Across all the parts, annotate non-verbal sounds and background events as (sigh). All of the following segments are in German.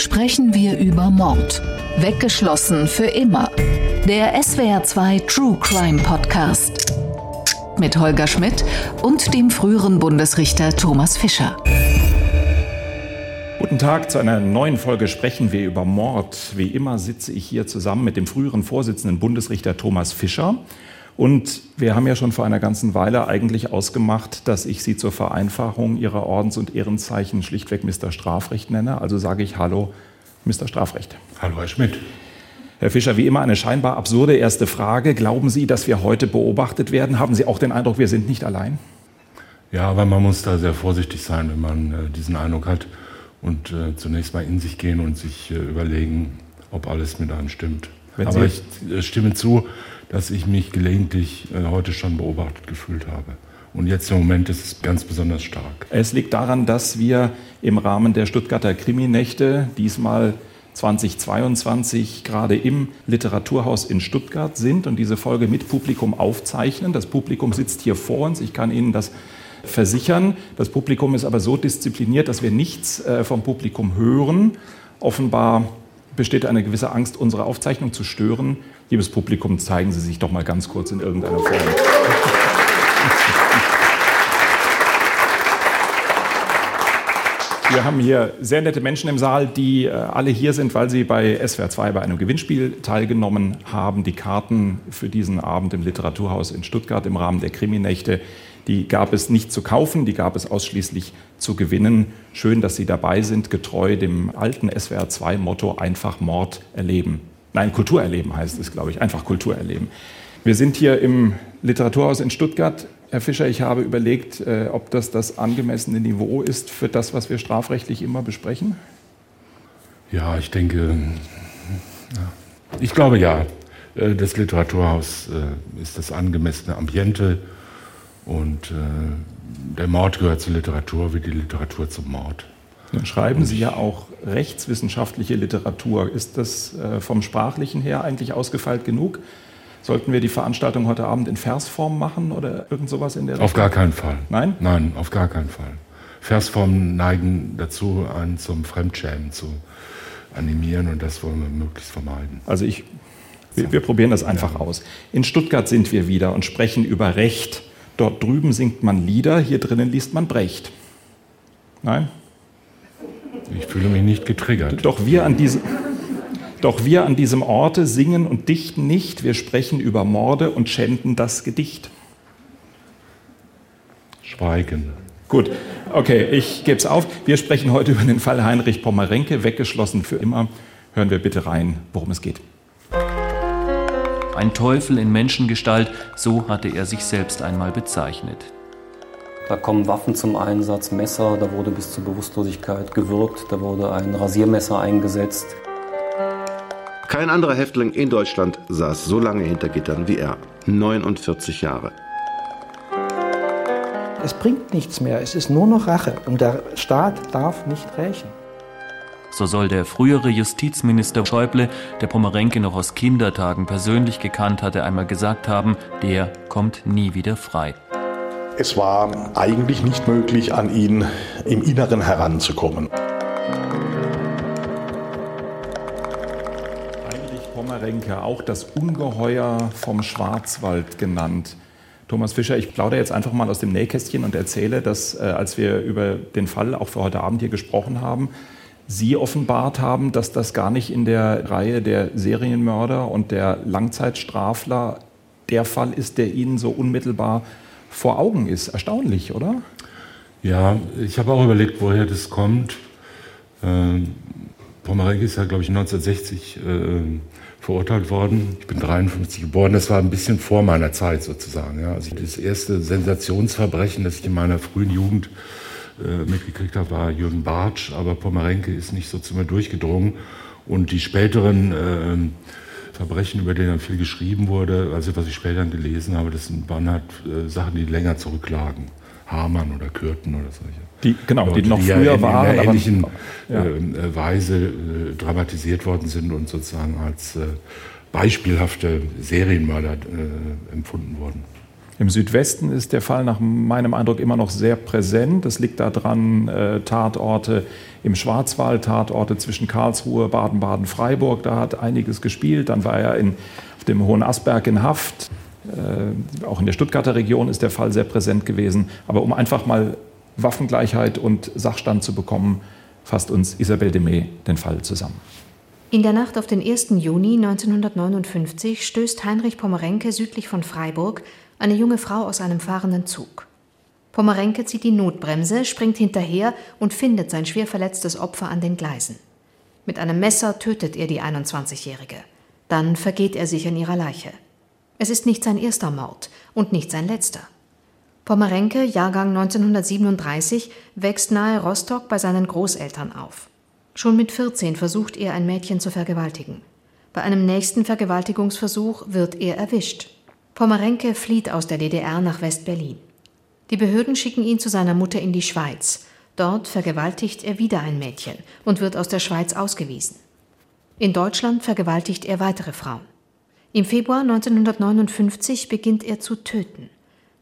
sprechen wir über Mord. Weggeschlossen für immer. Der SWR2 True Crime Podcast. Mit Holger Schmidt und dem früheren Bundesrichter Thomas Fischer. Guten Tag, zu einer neuen Folge sprechen wir über Mord. Wie immer sitze ich hier zusammen mit dem früheren Vorsitzenden Bundesrichter Thomas Fischer. Und wir haben ja schon vor einer ganzen Weile eigentlich ausgemacht, dass ich Sie zur Vereinfachung Ihrer Ordens- und Ehrenzeichen schlichtweg Mr. Strafrecht nenne. Also sage ich Hallo, Mr. Strafrecht. Hallo, Herr Schmidt. Herr Fischer, wie immer eine scheinbar absurde erste Frage. Glauben Sie, dass wir heute beobachtet werden? Haben Sie auch den Eindruck, wir sind nicht allein? Ja, aber man muss da sehr vorsichtig sein, wenn man äh, diesen Eindruck hat und äh, zunächst mal in sich gehen und sich äh, überlegen, ob alles mit einem stimmt. Wenn aber Sie ich äh, stimme zu, dass ich mich gelegentlich äh, heute schon beobachtet gefühlt habe. Und jetzt im Moment ist es ganz besonders stark. Es liegt daran, dass wir im Rahmen der Stuttgarter Kriminächte diesmal 2022 gerade im Literaturhaus in Stuttgart sind und diese Folge mit Publikum aufzeichnen. Das Publikum sitzt hier vor uns. Ich kann Ihnen das versichern. Das Publikum ist aber so diszipliniert, dass wir nichts äh, vom Publikum hören. Offenbar besteht eine gewisse Angst, unsere Aufzeichnung zu stören. Liebes Publikum, zeigen Sie sich doch mal ganz kurz in irgendeiner Form. Wir haben hier sehr nette Menschen im Saal, die äh, alle hier sind, weil sie bei SWR 2 bei einem Gewinnspiel teilgenommen haben. Die Karten für diesen Abend im Literaturhaus in Stuttgart im Rahmen der Kriminächte, die gab es nicht zu kaufen, die gab es ausschließlich zu gewinnen. Schön, dass Sie dabei sind, getreu dem alten SWR 2 Motto einfach Mord erleben. Nein, Kultur erleben heißt es, glaube ich, einfach Kultur erleben. Wir sind hier im Literaturhaus in Stuttgart. Herr Fischer, ich habe überlegt, äh, ob das das angemessene Niveau ist für das, was wir strafrechtlich immer besprechen. Ja, ich denke, ich glaube ja. Äh, das Literaturhaus äh, ist das angemessene Ambiente und der Mord gehört zur Literatur wie die Literatur zum Mord. Nun schreiben Sie ja auch rechtswissenschaftliche Literatur. Ist das vom Sprachlichen her eigentlich ausgefeilt genug? Sollten wir die Veranstaltung heute Abend in Versform machen oder irgend sowas in der Richtung? Auf gar keinen Fall. Nein? Nein, auf gar keinen Fall. Versformen neigen dazu, einen zum Fremdschämen zu animieren und das wollen wir möglichst vermeiden. Also ich, wir, wir probieren das einfach ja. aus. In Stuttgart sind wir wieder und sprechen über Recht. Dort drüben singt man Lieder, hier drinnen liest man Brecht. Nein? Ich fühle mich nicht getriggert. Doch wir an diesem... Doch wir an diesem Orte singen und dichten nicht, wir sprechen über Morde und schänden das Gedicht. Schweigen. Gut, okay, ich gebe es auf. Wir sprechen heute über den Fall Heinrich Pommerenke, weggeschlossen für immer. Hören wir bitte rein, worum es geht. Ein Teufel in Menschengestalt, so hatte er sich selbst einmal bezeichnet. Da kommen Waffen zum Einsatz, Messer, da wurde bis zur Bewusstlosigkeit gewürgt, da wurde ein Rasiermesser eingesetzt. Kein anderer Häftling in Deutschland saß so lange hinter Gittern wie er. 49 Jahre. Es bringt nichts mehr, es ist nur noch Rache und der Staat darf nicht rächen. So soll der frühere Justizminister Schäuble, der Pomerenke noch aus Kindertagen persönlich gekannt hatte, einmal gesagt haben, der kommt nie wieder frei. Es war eigentlich nicht möglich, an ihn im Inneren heranzukommen. Renke, auch das Ungeheuer vom Schwarzwald genannt. Thomas Fischer, ich plaudere jetzt einfach mal aus dem Nähkästchen und erzähle, dass äh, als wir über den Fall auch für heute Abend hier gesprochen haben, Sie offenbart haben, dass das gar nicht in der Reihe der Serienmörder und der Langzeitstrafler der Fall ist, der Ihnen so unmittelbar vor Augen ist. Erstaunlich, oder? Ja, ich habe auch überlegt, woher das kommt. Ähm, Pomerenke ist ja, glaube ich, 1960 äh, verurteilt worden. Ich bin 53 geboren. Das war ein bisschen vor meiner Zeit sozusagen. Ja. Also das erste Sensationsverbrechen, das ich in meiner frühen Jugend äh, mitgekriegt habe, war Jürgen Bartsch. Aber Pomerenke ist nicht so zu mir durchgedrungen. Und die späteren äh, Verbrechen, über die dann viel geschrieben wurde, also was ich später gelesen habe, das waren halt äh, Sachen, die länger zurücklagen. Hamann oder Kürten oder solche. Die, genau, Leute, die noch früher ja in, waren. In einer ähnlichen ja. äh, Weise äh, dramatisiert worden sind und sozusagen als äh, beispielhafte Serienmörder äh, empfunden wurden. Im Südwesten ist der Fall nach meinem Eindruck immer noch sehr präsent. Das liegt daran, äh, Tatorte im Schwarzwald, Tatorte zwischen Karlsruhe, Baden-Baden, Freiburg, da hat einiges gespielt. Dann war er in, auf dem Hohen Asberg in Haft. Äh, auch in der Stuttgarter Region ist der Fall sehr präsent gewesen. Aber um einfach mal Waffengleichheit und Sachstand zu bekommen, fasst uns Isabel Demey den Fall zusammen. In der Nacht auf den 1. Juni 1959 stößt Heinrich Pommerenke südlich von Freiburg eine junge Frau aus einem fahrenden Zug. Pommerenke zieht die Notbremse, springt hinterher und findet sein schwer verletztes Opfer an den Gleisen. Mit einem Messer tötet er die 21-Jährige. Dann vergeht er sich an ihrer Leiche. Es ist nicht sein erster Mord und nicht sein letzter. Pommerenke, Jahrgang 1937, wächst nahe Rostock bei seinen Großeltern auf. Schon mit 14 versucht er, ein Mädchen zu vergewaltigen. Bei einem nächsten Vergewaltigungsversuch wird er erwischt. Pommerenke flieht aus der DDR nach West-Berlin. Die Behörden schicken ihn zu seiner Mutter in die Schweiz. Dort vergewaltigt er wieder ein Mädchen und wird aus der Schweiz ausgewiesen. In Deutschland vergewaltigt er weitere Frauen. Im Februar 1959 beginnt er zu töten.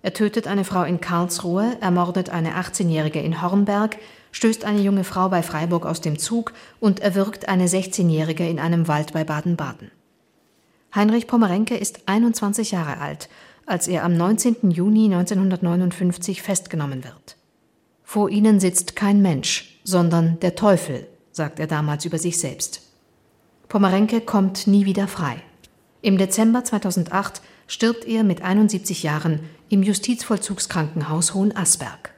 Er tötet eine Frau in Karlsruhe, ermordet eine 18-Jährige in Hornberg, stößt eine junge Frau bei Freiburg aus dem Zug und erwürgt eine 16-Jährige in einem Wald bei Baden-Baden. Heinrich Pommerenke ist 21 Jahre alt, als er am 19. Juni 1959 festgenommen wird. Vor ihnen sitzt kein Mensch, sondern der Teufel, sagt er damals über sich selbst. Pommerenke kommt nie wieder frei. Im Dezember 2008 stirbt er mit 71 Jahren im Justizvollzugskrankenhaus Hohenasberg.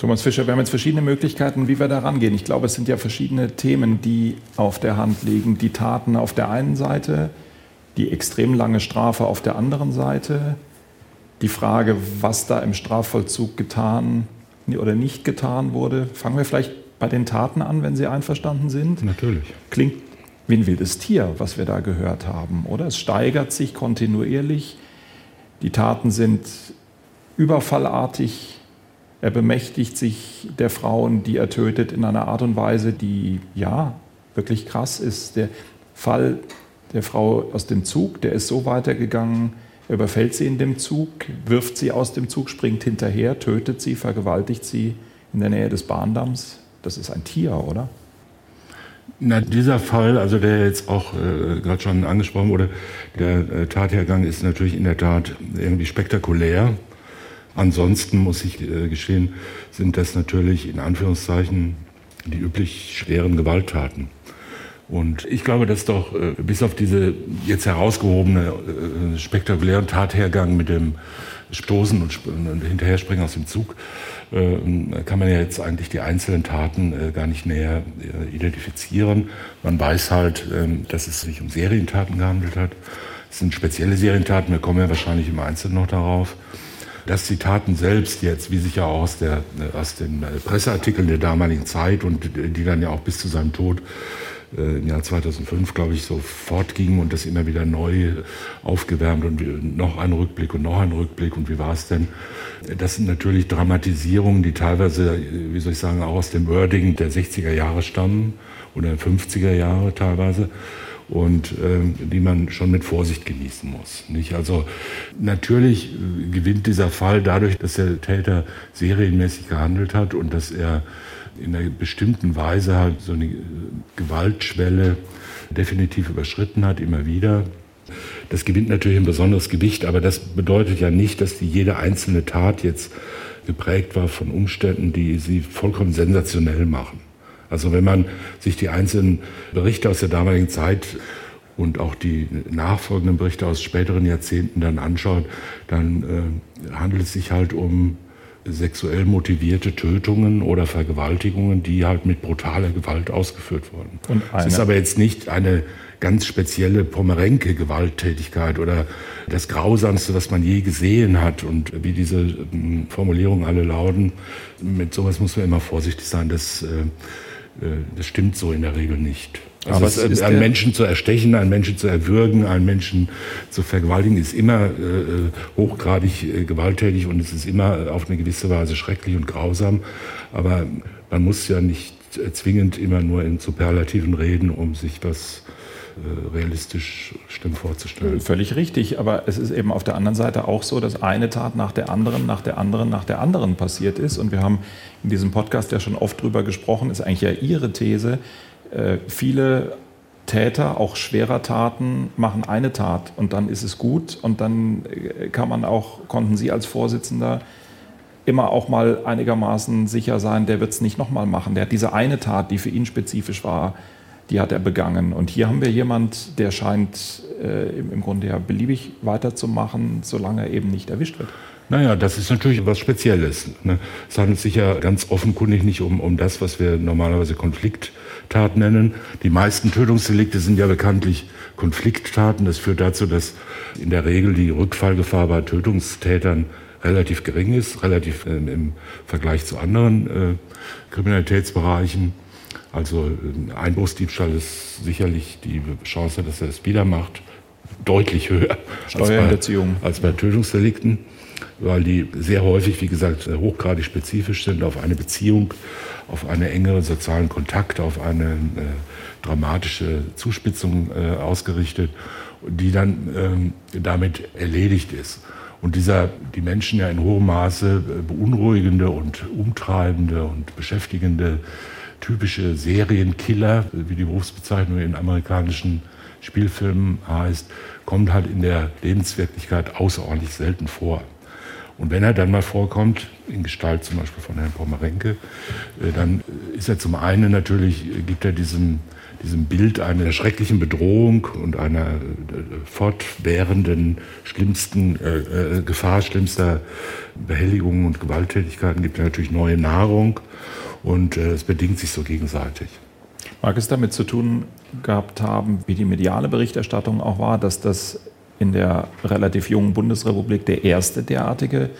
Thomas Fischer, wir haben jetzt verschiedene Möglichkeiten, wie wir da rangehen. Ich glaube, es sind ja verschiedene Themen, die auf der Hand liegen. Die Taten auf der einen Seite, die extrem lange Strafe auf der anderen Seite, die Frage, was da im Strafvollzug getan oder nicht getan wurde. Fangen wir vielleicht bei den Taten an, wenn Sie einverstanden sind. Natürlich. Klingt wie ein wildes Tier, was wir da gehört haben, oder? Es steigert sich kontinuierlich. Die Taten sind überfallartig, er bemächtigt sich der Frauen, die er tötet, in einer Art und Weise, die ja wirklich krass ist. Der Fall der Frau aus dem Zug, der ist so weitergegangen, er überfällt sie in dem Zug, wirft sie aus dem Zug, springt hinterher, tötet sie, vergewaltigt sie in der Nähe des Bahndamms. Das ist ein Tier, oder? Na, dieser Fall, also der jetzt auch äh, gerade schon angesprochen wurde, der äh, Tathergang ist natürlich in der Tat irgendwie spektakulär. Ansonsten muss ich äh, gestehen, sind das natürlich in Anführungszeichen die üblich schweren Gewalttaten. Und ich glaube, dass doch äh, bis auf diese jetzt herausgehobene äh, spektakulären Tathergang mit dem Stoßen und, und Hinterherspringen aus dem Zug, äh, kann man ja jetzt eigentlich die einzelnen Taten äh, gar nicht näher äh, identifizieren. Man weiß halt, ähm, dass es sich um Serientaten gehandelt hat. Es sind spezielle Serientaten, wir kommen ja wahrscheinlich im Einzelnen noch darauf dass die Taten selbst jetzt, wie sich ja auch aus, der, aus den Presseartikeln der damaligen Zeit und die dann ja auch bis zu seinem Tod äh, im Jahr 2005, glaube ich, so fortgingen und das immer wieder neu aufgewärmt und noch ein Rückblick und noch ein Rückblick und wie war es denn? Das sind natürlich Dramatisierungen, die teilweise, wie soll ich sagen, auch aus dem Wording der 60er Jahre stammen oder 50er Jahre teilweise und äh, die man schon mit Vorsicht genießen muss. Nicht? Also natürlich äh, gewinnt dieser Fall dadurch, dass der Täter serienmäßig gehandelt hat und dass er in einer bestimmten Weise halt so eine äh, Gewaltschwelle definitiv überschritten hat, immer wieder. Das gewinnt natürlich ein besonderes Gewicht, aber das bedeutet ja nicht, dass die jede einzelne Tat jetzt geprägt war von Umständen, die sie vollkommen sensationell machen. Also wenn man sich die einzelnen Berichte aus der damaligen Zeit und auch die nachfolgenden Berichte aus späteren Jahrzehnten dann anschaut, dann äh, handelt es sich halt um sexuell motivierte Tötungen oder Vergewaltigungen, die halt mit brutaler Gewalt ausgeführt wurden. Es ist aber jetzt nicht eine ganz spezielle Pomerenke-Gewalttätigkeit oder das Grausamste, was man je gesehen hat. Und wie diese ähm, Formulierungen alle lauten, mit sowas muss man immer vorsichtig sein. Das äh, äh, das stimmt so in der Regel nicht. Also es, ist einen Menschen zu erstechen, einen Menschen zu erwürgen, einen Menschen zu vergewaltigen, ist immer äh, hochgradig äh, gewalttätig und es ist immer auf eine gewisse Weise schrecklich und grausam. Aber man muss ja nicht zwingend immer nur in Superlativen reden, um sich was äh, realistisch schlimm vorzustellen. Völlig richtig, aber es ist eben auf der anderen Seite auch so, dass eine Tat nach der anderen, nach der anderen, nach der anderen passiert ist. Und wir haben in diesem Podcast ja schon oft drüber gesprochen, ist eigentlich ja Ihre These. Äh, viele Täter, auch schwerer Taten, machen eine Tat und dann ist es gut und dann äh, kann man auch, konnten Sie als Vorsitzender immer auch mal einigermaßen sicher sein, der wird es nicht nochmal machen. Der hat diese eine Tat, die für ihn spezifisch war, die hat er begangen. Und hier haben wir jemand, der scheint äh, im, Grunde ja beliebig weiterzumachen, solange er eben nicht erwischt wird. Naja, das ist natürlich was Spezielles. Ne? Es handelt sich ja ganz offenkundig nicht um, um das, was wir normalerweise Konflikttat nennen. Die meisten Tötungsdelikte sind ja bekanntlich Konflikttaten. Das führt dazu, dass in der Regel die Rückfallgefahr bei Tötungstätern relativ gering ist, relativ äh, im Vergleich zu anderen äh, Kriminalitätsbereichen. Also ein Einbruchsdiebstahl ist sicherlich die Chance, dass er es wieder macht, deutlich höher als bei, als bei Tötungsdelikten, weil die sehr häufig, wie gesagt, hochgradig spezifisch sind auf eine Beziehung, auf einen engeren sozialen Kontakt, auf eine äh, dramatische Zuspitzung äh, ausgerichtet, die dann ähm, damit erledigt ist. Und dieser die Menschen ja in hohem Maße beunruhigende und umtreibende und beschäftigende typische Serienkiller, wie die Berufsbezeichnung in amerikanischen Spielfilmen heißt, kommt halt in der Lebenswirklichkeit außerordentlich selten vor. Und wenn er dann mal vorkommt, in Gestalt zum Beispiel von Herrn Pomerenke, äh, dann ist er zum einen natürlich, gibt er diesem, diesem Bild einer schrecklichen Bedrohung und einer äh, fortwährenden schlimmsten äh, äh, Gefahr, schlimmster Behelligungen und Gewalttätigkeiten, gibt er natürlich neue Nahrung und äh, es bedingt sich so gegenseitig. Mag es damit zu tun gehabt haben, wie die mediale Berichterstattung auch war, dass das in der relativ jungen Bundesrepublik der erste derartige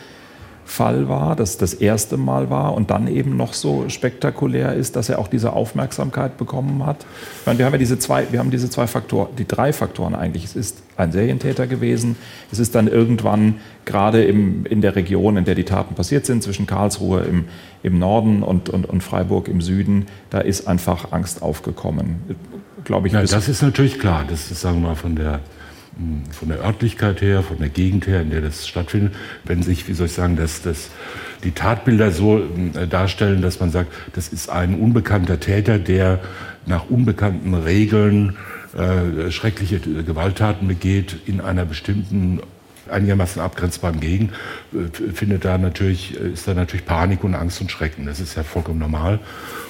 Fall war, dass das erste Mal war und dann eben noch so spektakulär ist, dass er auch diese Aufmerksamkeit bekommen hat. Meine, wir haben ja diese zwei, wir haben diese zwei Faktoren, die drei Faktoren eigentlich. Es ist ein Serientäter gewesen. Es ist dann irgendwann gerade im, in der Region, in der die Taten passiert sind, zwischen Karlsruhe im, im Norden und, und, und Freiburg im Süden, da ist einfach Angst aufgekommen. Glaube ich. Ja, das ist natürlich klar. Das ist, sagen wir mal, von der von der Örtlichkeit her, von der Gegend her, in der das stattfindet, wenn sich, wie soll ich sagen, dass das die Tatbilder so äh, darstellen, dass man sagt, das ist ein unbekannter Täter, der nach unbekannten Regeln äh, schreckliche Gewalttaten begeht in einer bestimmten einigermaßen abgrenzbaren Gegend, äh, findet da natürlich, äh, ist da natürlich Panik und Angst und Schrecken. Das ist ja vollkommen normal.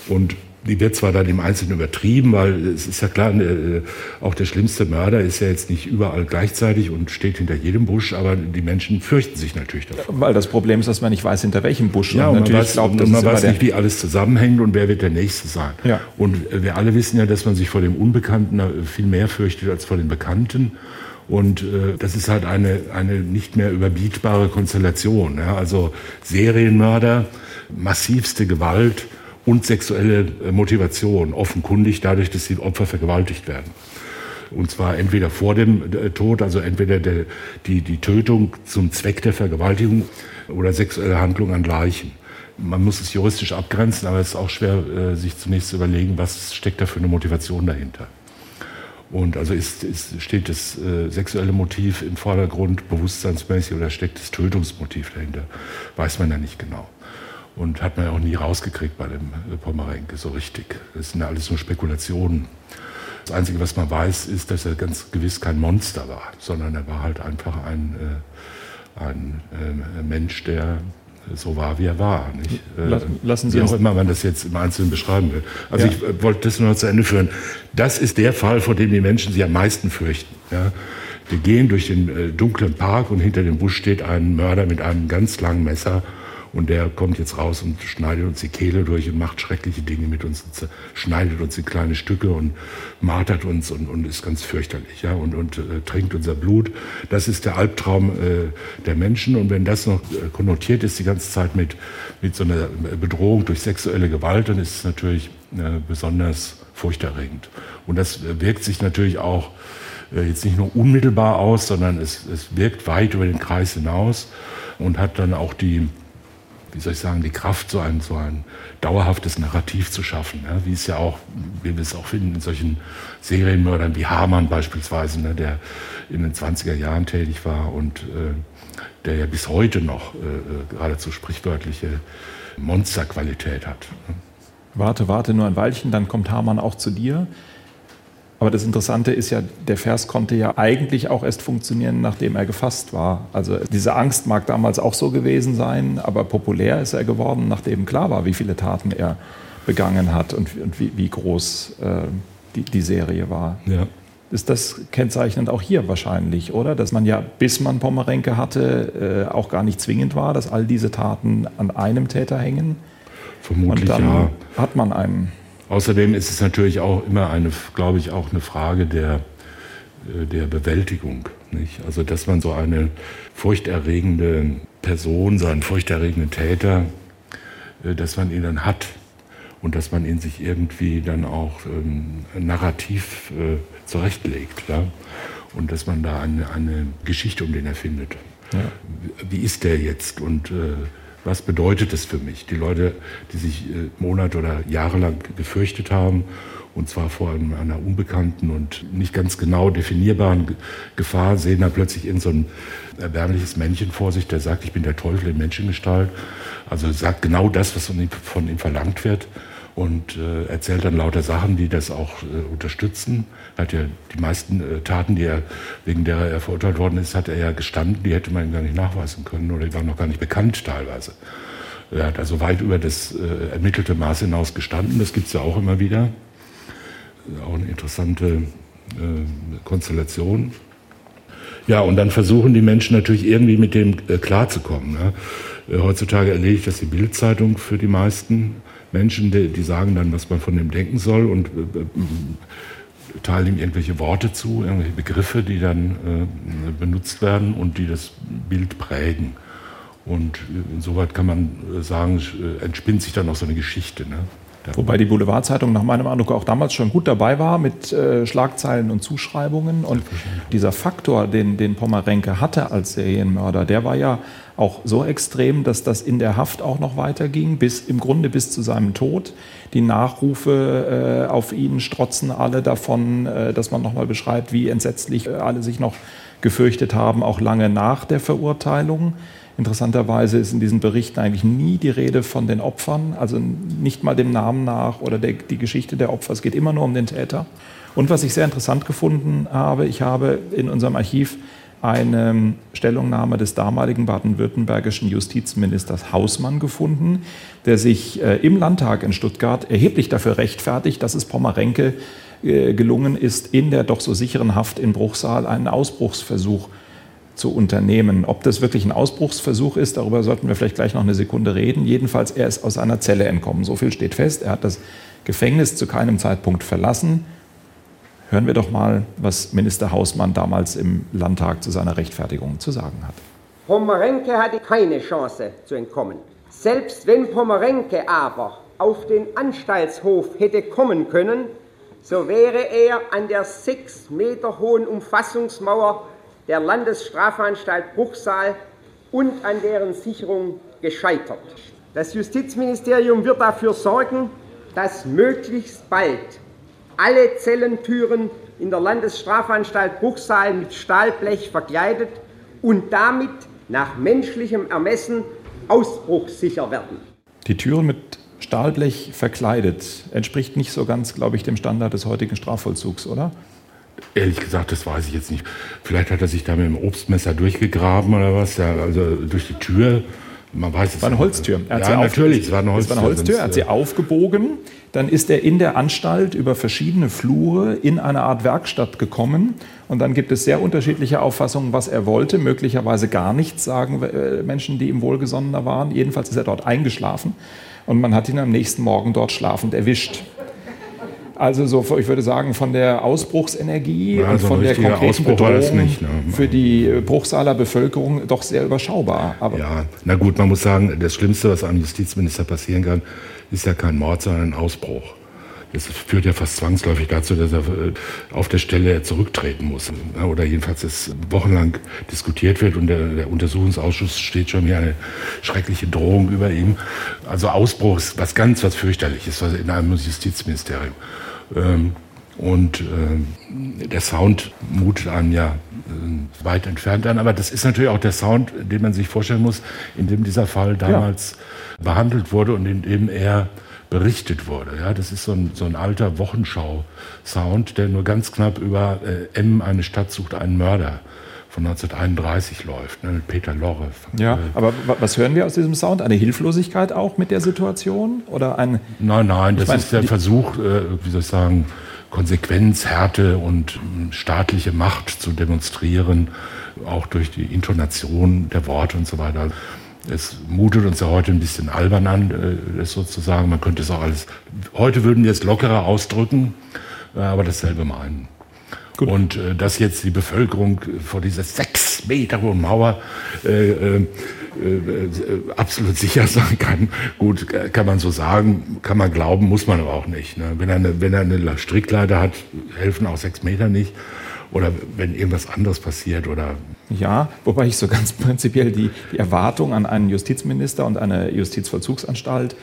Und die wird zwar dann im Einzelnen übertrieben, weil es ist ja klar, äh, auch der schlimmste Mörder ist ja jetzt nicht überall gleichzeitig und steht hinter jedem Busch, aber die Menschen fürchten sich natürlich davon. Weil das Problem ist, dass man nicht weiß, hinter welchem Busch. Ja, und, und man weiß, glaubt, man weiß nicht, wie alles zusammenhängt und wer wird der Nächste sein. Ja. Und wir alle wissen ja, dass man sich vor dem Unbekannten viel mehr fürchtet als vor dem Bekannten. Und äh, das ist halt eine, eine nicht mehr überbietbare Konstellation. Ja? Also Serienmörder, massivste Gewalt, und sexuelle äh, Motivation, offenkundig dadurch, dass die Opfer vergewaltigt werden. Und zwar entweder vor dem äh, Tod, also entweder der, die, die Tötung zum Zweck der Vergewaltigung oder sexuelle Handlung an Leichen. Man muss es juristisch abgrenzen, aber es ist auch schwer, äh, sich zunächst zu überlegen, was steckt da für eine Motivation dahinter. Und also ist, ist, steht das äh, sexuelle Motiv im Vordergrund bewusstseinsmäßig oder steckt das Tötungsmotiv dahinter? Weiß man ja nicht genau. Und hat man ja auch nie rausgekriegt bei dem äh, Pomerenke so richtig. Das sind ja alles nur Spekulationen. Das Einzige, was man weiß, ist, dass er ganz gewiss kein Monster war, sondern er war halt einfach ein, äh, ein äh, Mensch, der so war, wie er war. Nicht? Äh, lassen Sie wie auch immer man das jetzt im Einzelnen beschreiben will. Also ja. ich äh, wollte das nur noch zu Ende führen. Das ist der Fall, vor dem die Menschen sich am meisten fürchten. Ja? Wir gehen durch den dunklen Park und hinter dem Busch steht ein Mörder mit einem ganz langen Messer und der kommt jetzt raus und schneidet uns die Kehle durch und macht schreckliche Dinge mit uns, schneidet uns in kleine Stücke und martert uns und, und ist ganz fürchterlich ja, und, und äh, trinkt unser Blut. Das ist der Albtraum äh, der Menschen. Und wenn das noch äh, konnotiert ist die ganze Zeit mit, mit so einer Bedrohung durch sexuelle Gewalt, dann ist es natürlich äh, besonders furchterregend. Und das wirkt sich natürlich auch äh, jetzt nicht nur unmittelbar aus, sondern es, es wirkt weit über den Kreis hinaus und hat dann auch die wie soll ich sagen, die Kraft, so ein, so ein dauerhaftes Narrativ zu schaffen. Ja, wie es ja auch, wie wir es auch finden in solchen Serienmördern wie Hamann beispielsweise, ne, der in den 20er Jahren tätig war und äh, der ja bis heute noch äh, äh geradezu sprichwörtliche Monsterqualität hat. Ne. Warte, warte nur ein Weilchen, dann kommt Hamann auch zu dir. Aber das Interessante ist ja, der Vers konnte ja eigentlich auch erst funktionieren, nachdem er gefasst war. Also diese Angst mag damals auch so gewesen sein, aber populär ist er geworden, nachdem klar war, wie viele Taten er begangen hat und, und wie, wie, groß äh, die, die, Serie war. Ja. Ist das kennzeichnend auch hier wahrscheinlich, oder? Dass man ja, bis man Pommerenke hatte, äh, auch gar nicht zwingend war, dass all diese Taten an einem Täter hängen? Vermutlich, und dann ja. hat man einen. Außerdem ist es natürlich auch immer eine, glaube ich, auch eine Frage der, äh, der Bewältigung. Nicht? Also, dass man so eine furchterregende Person, so einen furchterregenden Täter, äh, dass man ihn dann hat und dass man ihn sich irgendwie dann auch ähm, narrativ äh, zurechtlegt. Ja? Und dass man da eine, eine Geschichte um den erfindet. Ja. Wie ist der jetzt und äh, was bedeutet es für mich? Die Leute, die sich äh, Monate oder Jahre lang gefürchtet haben, und zwar vor einer unbekannten und nicht ganz genau definierbaren Gefahr, sehen da plötzlich in so ein erbärmliches Männchen vor sich, der sagt, ich bin der Teufel in Menschengestalt. Also sagt genau das, was von ihm, von ihm verlangt wird und äh, erzählt dann lauter Sachen, die das auch äh, unterstützen. Er hat ja die meisten äh, Taten, die er, wegen der er verurteilt worden ist, hat er ja gestanden, die hätte man ihm gar nicht nachweisen können oder die waren noch gar nicht bekannt teilweise. Er hat also weit über das äh, ermittelte Maß hinaus gestanden, das gibt es ja auch immer wieder. Auch eine interessante äh, Konstellation. Ja, und dann versuchen die Menschen natürlich irgendwie mit dem äh, klarzukommen. Ne? heutzutage erledigt das die Bildzeitung für die meisten Menschen, die, die, sagen dann, was man von dem denken soll und äh, äh, teilen ihm irgendwelche Worte zu, irgendwelche Begriffe, die dann äh, benutzt werden und die das Bild prägen. Und äh, insoweit kann man äh, sagen, entspinnt sich dann noch so eine Geschichte. Ne? Wobei die Boulevardzeitung nach meinem Eindruck auch damals schon gut dabei war mit äh, Schlagzeilen und Zuschreibungen. Und dieser Faktor, den, den Pommerenke hatte als Serienmörder, der war ja auch so extrem, dass das in der Haft auch noch weiterging, bis im Grunde bis zu seinem Tod. Die Nachrufe äh, auf ihn strotzen alle davon, äh, dass man nochmal beschreibt, wie entsetzlich äh, alle sich noch gefürchtet haben, auch lange nach der Verurteilung. Interessanterweise ist in diesen Berichten eigentlich nie die Rede von den Opfern, also nicht mal dem Namen nach oder der, die Geschichte der Opfer. Es geht immer nur um den Täter. Und was ich sehr interessant gefunden habe, ich habe in unserem Archiv eine Stellungnahme des damaligen baden-württembergischen Justizministers Hausmann gefunden, der sich äh, im Landtag in Stuttgart erheblich dafür rechtfertigt, dass es Pommerenke äh, gelungen ist, in der doch so sicheren Haft in Bruchsal einen Ausbruchsversuch zu unternehmen. Ob das wirklich ein Ausbruchsversuch ist, darüber sollten wir vielleicht gleich noch eine Sekunde reden. Jedenfalls, er ist aus einer Zelle entkommen. So viel steht fest. Er hat das Gefängnis zu keinem Zeitpunkt verlassen. Hören wir doch mal, was Minister Hausmann damals im Landtag zu seiner Rechtfertigung zu sagen hat. Pomerenke hatte keine Chance zu entkommen. Selbst wenn Pomerenke aber auf den Anstaltshof hätte kommen können, so wäre er an der sechs Meter hohen Umfassungsmauer der Landesstrafanstalt Bruchsal und an deren Sicherung gescheitert. Das Justizministerium wird dafür sorgen, dass möglichst bald alle Zellentüren in der Landesstrafanstalt Bruchsal mit Stahlblech verkleidet und damit nach menschlichem Ermessen ausbruchssicher werden. Die Türen mit Stahlblech verkleidet entspricht nicht so ganz, glaube ich, dem Standard des heutigen Strafvollzugs, oder? Ehrlich gesagt, das weiß ich jetzt nicht. Vielleicht hat er sich da mit dem Obstmesser durchgegraben oder was, ja, also durch die Tür. Man weiß es war eine Holztür. Er ja, natürlich, es war eine Holztür. Es war eine Holztür. Er hat sie aufgebogen. Dann ist er in der Anstalt über verschiedene Flure in eine Art Werkstatt gekommen. Und dann gibt es sehr unterschiedliche Auffassungen, was er wollte. Möglicherweise gar nichts, sagen äh, Menschen, die ihm wohlgesonnener waren. Jedenfalls ist er dort eingeschlafen. Und man hat ihn am nächsten Morgen dort schlafend erwischt. Also so, ich würde sagen, von der Ausbruchsenergie ja, und von der konkreten Ausbruch Bedrohung nicht, ne? für die Bruchsaler Bevölkerung doch sehr überschaubar. Aber ja, na gut, man muss sagen, das Schlimmste, was einem Justizminister passieren kann, ist ja kein Mord, sondern ein Ausbruch. Das führt ja fast zwangsläufig dazu, dass er äh, auf der Stelle zurücktreten muss. Oder jedenfalls es wochenlang diskutiert wird und der, der Untersuchungsausschuss steht schon wie eine schreckliche Drohung über ihm. Also Ausbruch ist was ganz, was fürchterliches in einem Justizministerium. Ähm, und äh, der Sound mutet einem ja äh, weit entfernt an. Aber das ist natürlich auch der Sound, den man sich vorstellen muss, in dem dieser Fall damals ja. behandelt wurde und in dem er berichtet wurde. Ja, das ist so ein, so ein alter Wochenschau-Sound, der nur ganz knapp über äh, M, eine Stadt sucht einen Mörder von 1931 läuft, ne, mit Peter Lorre. Ja, aber was hören wir aus diesem Sound? Eine Hilflosigkeit auch mit der Situation? Oder ein, nein, nein, das meine, ist der Versuch, äh, wie soll ich sagen, Konsequenz, Härte und hm, staatliche Macht zu demonstrieren, auch durch die Intonation der Worte und so weiter. Es mutet uns ja heute ein bisschen albern an, äh, das sozusagen. Man könnte es auch alles. Heute würden wir es lockerer ausdrücken, äh, aber dasselbe meinen. Gut. Und äh, dass jetzt die Bevölkerung vor dieser sechs Meter hohen Mauer äh, äh, absolut sicher sein kann, gut, kann man so sagen, kann man glauben, muss man aber auch nicht. Ne? Wenn, er eine, wenn er eine Strickleiter hat, helfen auch sechs Meter nicht oder wenn irgendwas anderes passiert oder ja, wobei ich so ganz (laughs) prinzipiell die, die Erwartung an einen Justizminister und eine Justizvollzugsanstalt, äh,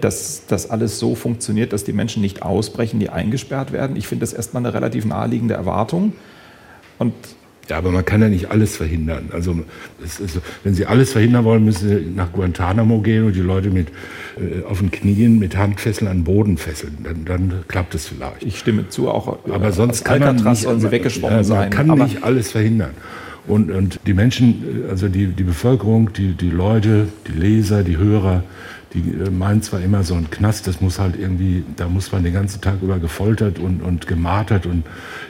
dass das alles so funktioniert, dass die Menschen nicht ausbrechen, die eingesperrt werden. Ich finde das erstmal eine relativ naheliegende Erwartung. Und ja, aber man kann ja nicht alles verhindern. Also, ist, wenn Sie alles verhindern wollen, müssen Sie nach Guantanamo gehen und die Leute mit äh, auf den Knien mit Handfesseln an den Boden fesseln. Dann, dann klappt es vielleicht. Ich stimme zu, auch aber sonst kann man nicht, sie weggeschwommen man, sein. Man kann aber nicht alles verhindern. Und, und die Menschen, also die, die Bevölkerung, die, die Leute, die Leser, die Hörer, die äh, meinen zwar immer so ein Knast, das muss halt irgendwie, da muss man den ganzen Tag über gefoltert und, und gemartert und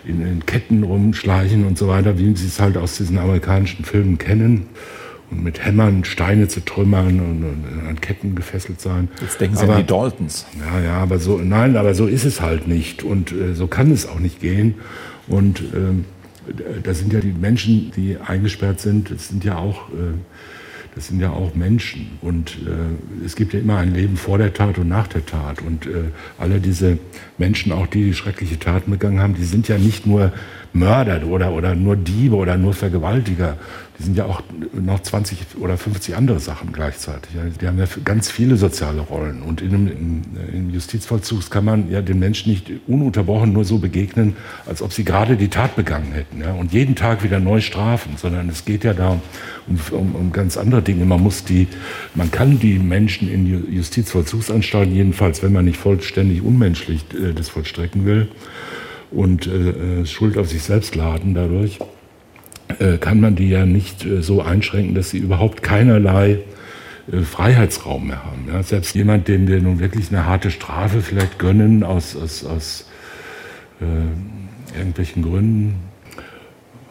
in, in Ketten rumschleichen und so weiter, wie sie es halt aus diesen amerikanischen Filmen kennen und mit Hämmern Steine zu trümmern und, und, an Ketten gefesselt sein. Jetzt denken Sie aber, an die Daltons. Ja, ja, aber so, nein, aber so ist es halt nicht und äh, so kann es auch nicht gehen. Und ähm, da sind ja die Menschen, die eingesperrt sind, das sind ja auch, äh, das sind ja auch Menschen. Und äh, es gibt ja immer ein Leben vor der Tat und nach der Tat. Und äh, alle diese Menschen, auch die, die schreckliche Taten begangen haben, die sind ja nicht nur Mörder oder, oder nur Diebe oder nur Vergewaltiger, die sind ja auch noch 20 oder 50 andere Sachen gleichzeitig. Die haben ja ganz viele soziale Rollen. Und in einem, im Justizvollzug kann man ja den Menschen nicht ununterbrochen nur so begegnen, als ob sie gerade die Tat begangen hätten. Ja? Und jeden Tag wieder neu strafen, sondern es geht ja da um, um, um ganz andere Dinge. Man muss die, man kann die Menschen in Justizvollzugsanstalten jedenfalls, wenn man nicht vollständig unmenschlich äh, das vollstrecken will und äh, äh Schuld auf sich selbst laden dadurch, äh, kann man die ja nicht äh, so einschränken, dass sie überhaupt keinerlei äh, Freiheitsraum mehr haben. Ja, selbst jemand, dem wir nun wirklich eine harte Strafe vielleicht gönnen, aus, aus, aus äh, irgendwelchen Gründen,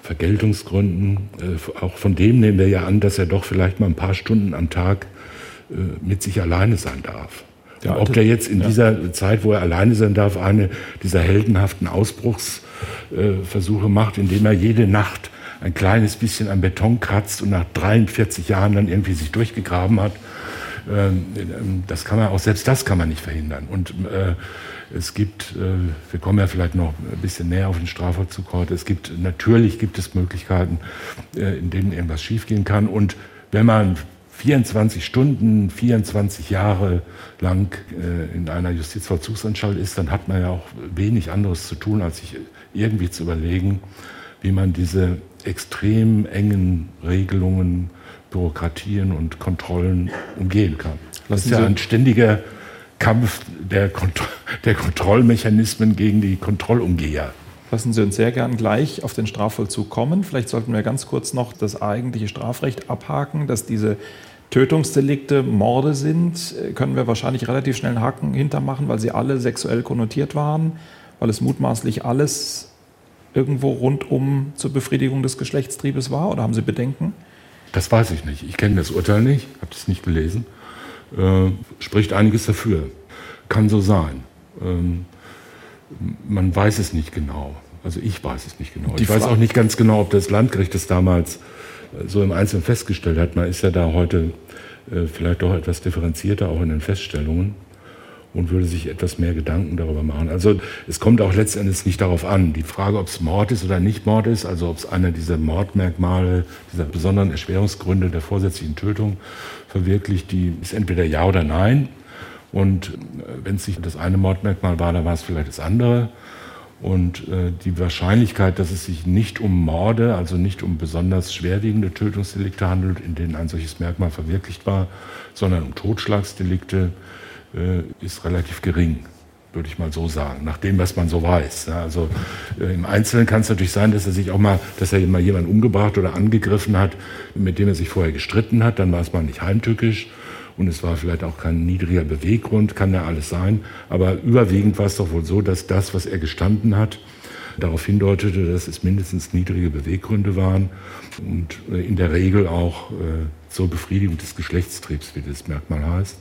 Vergeltungsgründen, auch von dem nehmen wir ja an, dass er doch vielleicht mal ein paar Stunden am Tag mit sich alleine sein darf. Ja, ob der jetzt in ja. dieser Zeit, wo er alleine sein darf, eine dieser heldenhaften Ausbruchsversuche macht, indem er jede Nacht ein kleines bisschen am Beton kratzt und nach 43 Jahren dann irgendwie sich durchgegraben hat. Ähm, das kann man auch selbst das kann man nicht verhindern. Und äh, es gibt, äh, wir kommen ja vielleicht noch ein bisschen näher auf den Strafvollzug heute. Es gibt natürlich gibt es Möglichkeiten, äh, in denen irgendwas schiefgehen kann. Und wenn man 24 Stunden, 24 Jahre lang in einer Justizvollzugsanstalt ist, dann hat man ja auch wenig anderes zu tun, als sich irgendwie zu überlegen, wie man diese extrem engen Regelungen, Bürokratien und Kontrollen umgehen kann. Das ist ja ein ständiger Kampf der, Kont der Kontrollmechanismen gegen die Kontrollumgeher. Lassen Sie uns sehr gern gleich auf den Strafvollzug kommen. Vielleicht sollten wir ganz kurz noch das eigentliche Strafrecht abhaken, dass diese Tötungsdelikte Morde sind, können wir wahrscheinlich relativ schnell einen Haken hintermachen, weil sie alle sexuell konnotiert waren, weil es mutmaßlich alles irgendwo rundum zur Befriedigung des Geschlechtstriebes war? Oder haben Sie Bedenken? Das weiß ich nicht. Ich kenne das Urteil nicht, habe das nicht gelesen. Äh, spricht einiges dafür. Kann so sein. Ähm, man weiß es nicht genau. Also ich weiß es nicht genau. Die ich weiß auch nicht ganz genau, ob das Landgericht das damals äh, so im Einzelnen festgestellt hat. Man ist ja da heute äh, vielleicht doch etwas differenzierter auch in den Feststellungen. und würde sich etwas mehr Gedanken darüber machen. Also es kommt auch letztendlich nicht darauf an. Die Frage, ob es Mord ist oder nicht Mord ist, also ob es einer dieser Mordmerkmale, dieser besonderen Erschwerungsgründe der vorsätzlichen Tötung verwirklicht, die ist entweder ja oder nein. Und äh, wenn es nicht das eine Mordmerkmal war, dann war es vielleicht das andere. Und äh, die Wahrscheinlichkeit, dass es sich nicht um Morde, also nicht um besonders schwerwiegende Tötungsdelikte handelt, in denen ein solches Merkmal verwirklicht war, sondern um Totschlagsdelikte, äh, ist relativ gering, würde ich mal so sagen, nach dem, was man so weiß. Ja, also äh, im Einzelnen kann es natürlich sein, dass er sich auch mal, dass er mal jemanden umgebracht oder angegriffen hat, mit dem er sich vorher gestritten hat, dann war es mal nicht heimtückisch und es war vielleicht auch kein niedriger Beweggrund, kann ja alles sein. Aber überwiegend war es doch wohl so, dass das, was er gestanden hat, darauf hindeutete, dass es mindestens niedrige Beweggründe waren und äh, in der Regel auch zur Befriedigung des Geschlechtstriebs, wie das Merkmal heißt.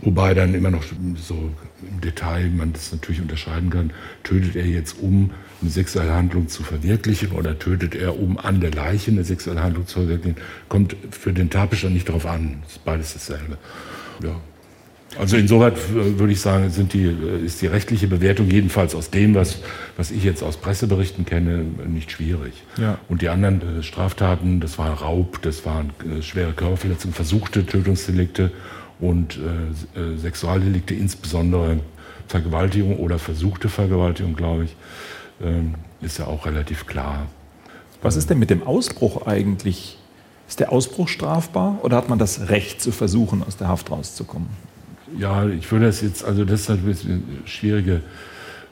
Wobei dann immer noch so im Detail man das natürlich unterscheiden kann, tötet er jetzt, um eine sexuelle Handlung zu verwirklichen oder tötet er, um an der Leiche eine sexuelle Handlung zu verwirklichen, kommt für den Tatbestand nicht darauf an. Das ist beides dasselbe. Ja. Also insoweit äh, würde ich sagen, die, äh, ist die rechtliche Bewertung jedenfalls aus dem, was, was ich jetzt aus Presseberichten kenne, nicht schwierig. Ja. Und die anderen äh, Straftaten, das war Raub, das waren schwere Körperverletzungen, versuchte Tötungsdelikte und äh, äh, Sexualdelikte, insbesondere Vergewaltigung oder versuchte Vergewaltigung, glaube ich, äh, ist ja auch relativ klar. Was ist denn mit dem Ausbruch eigentlich? Ist der Ausbruch strafbar oder hat man das Recht zu versuchen, aus der Haft rauszukommen? Ja, ich würde das jetzt, also das ist natürlich eine schwierige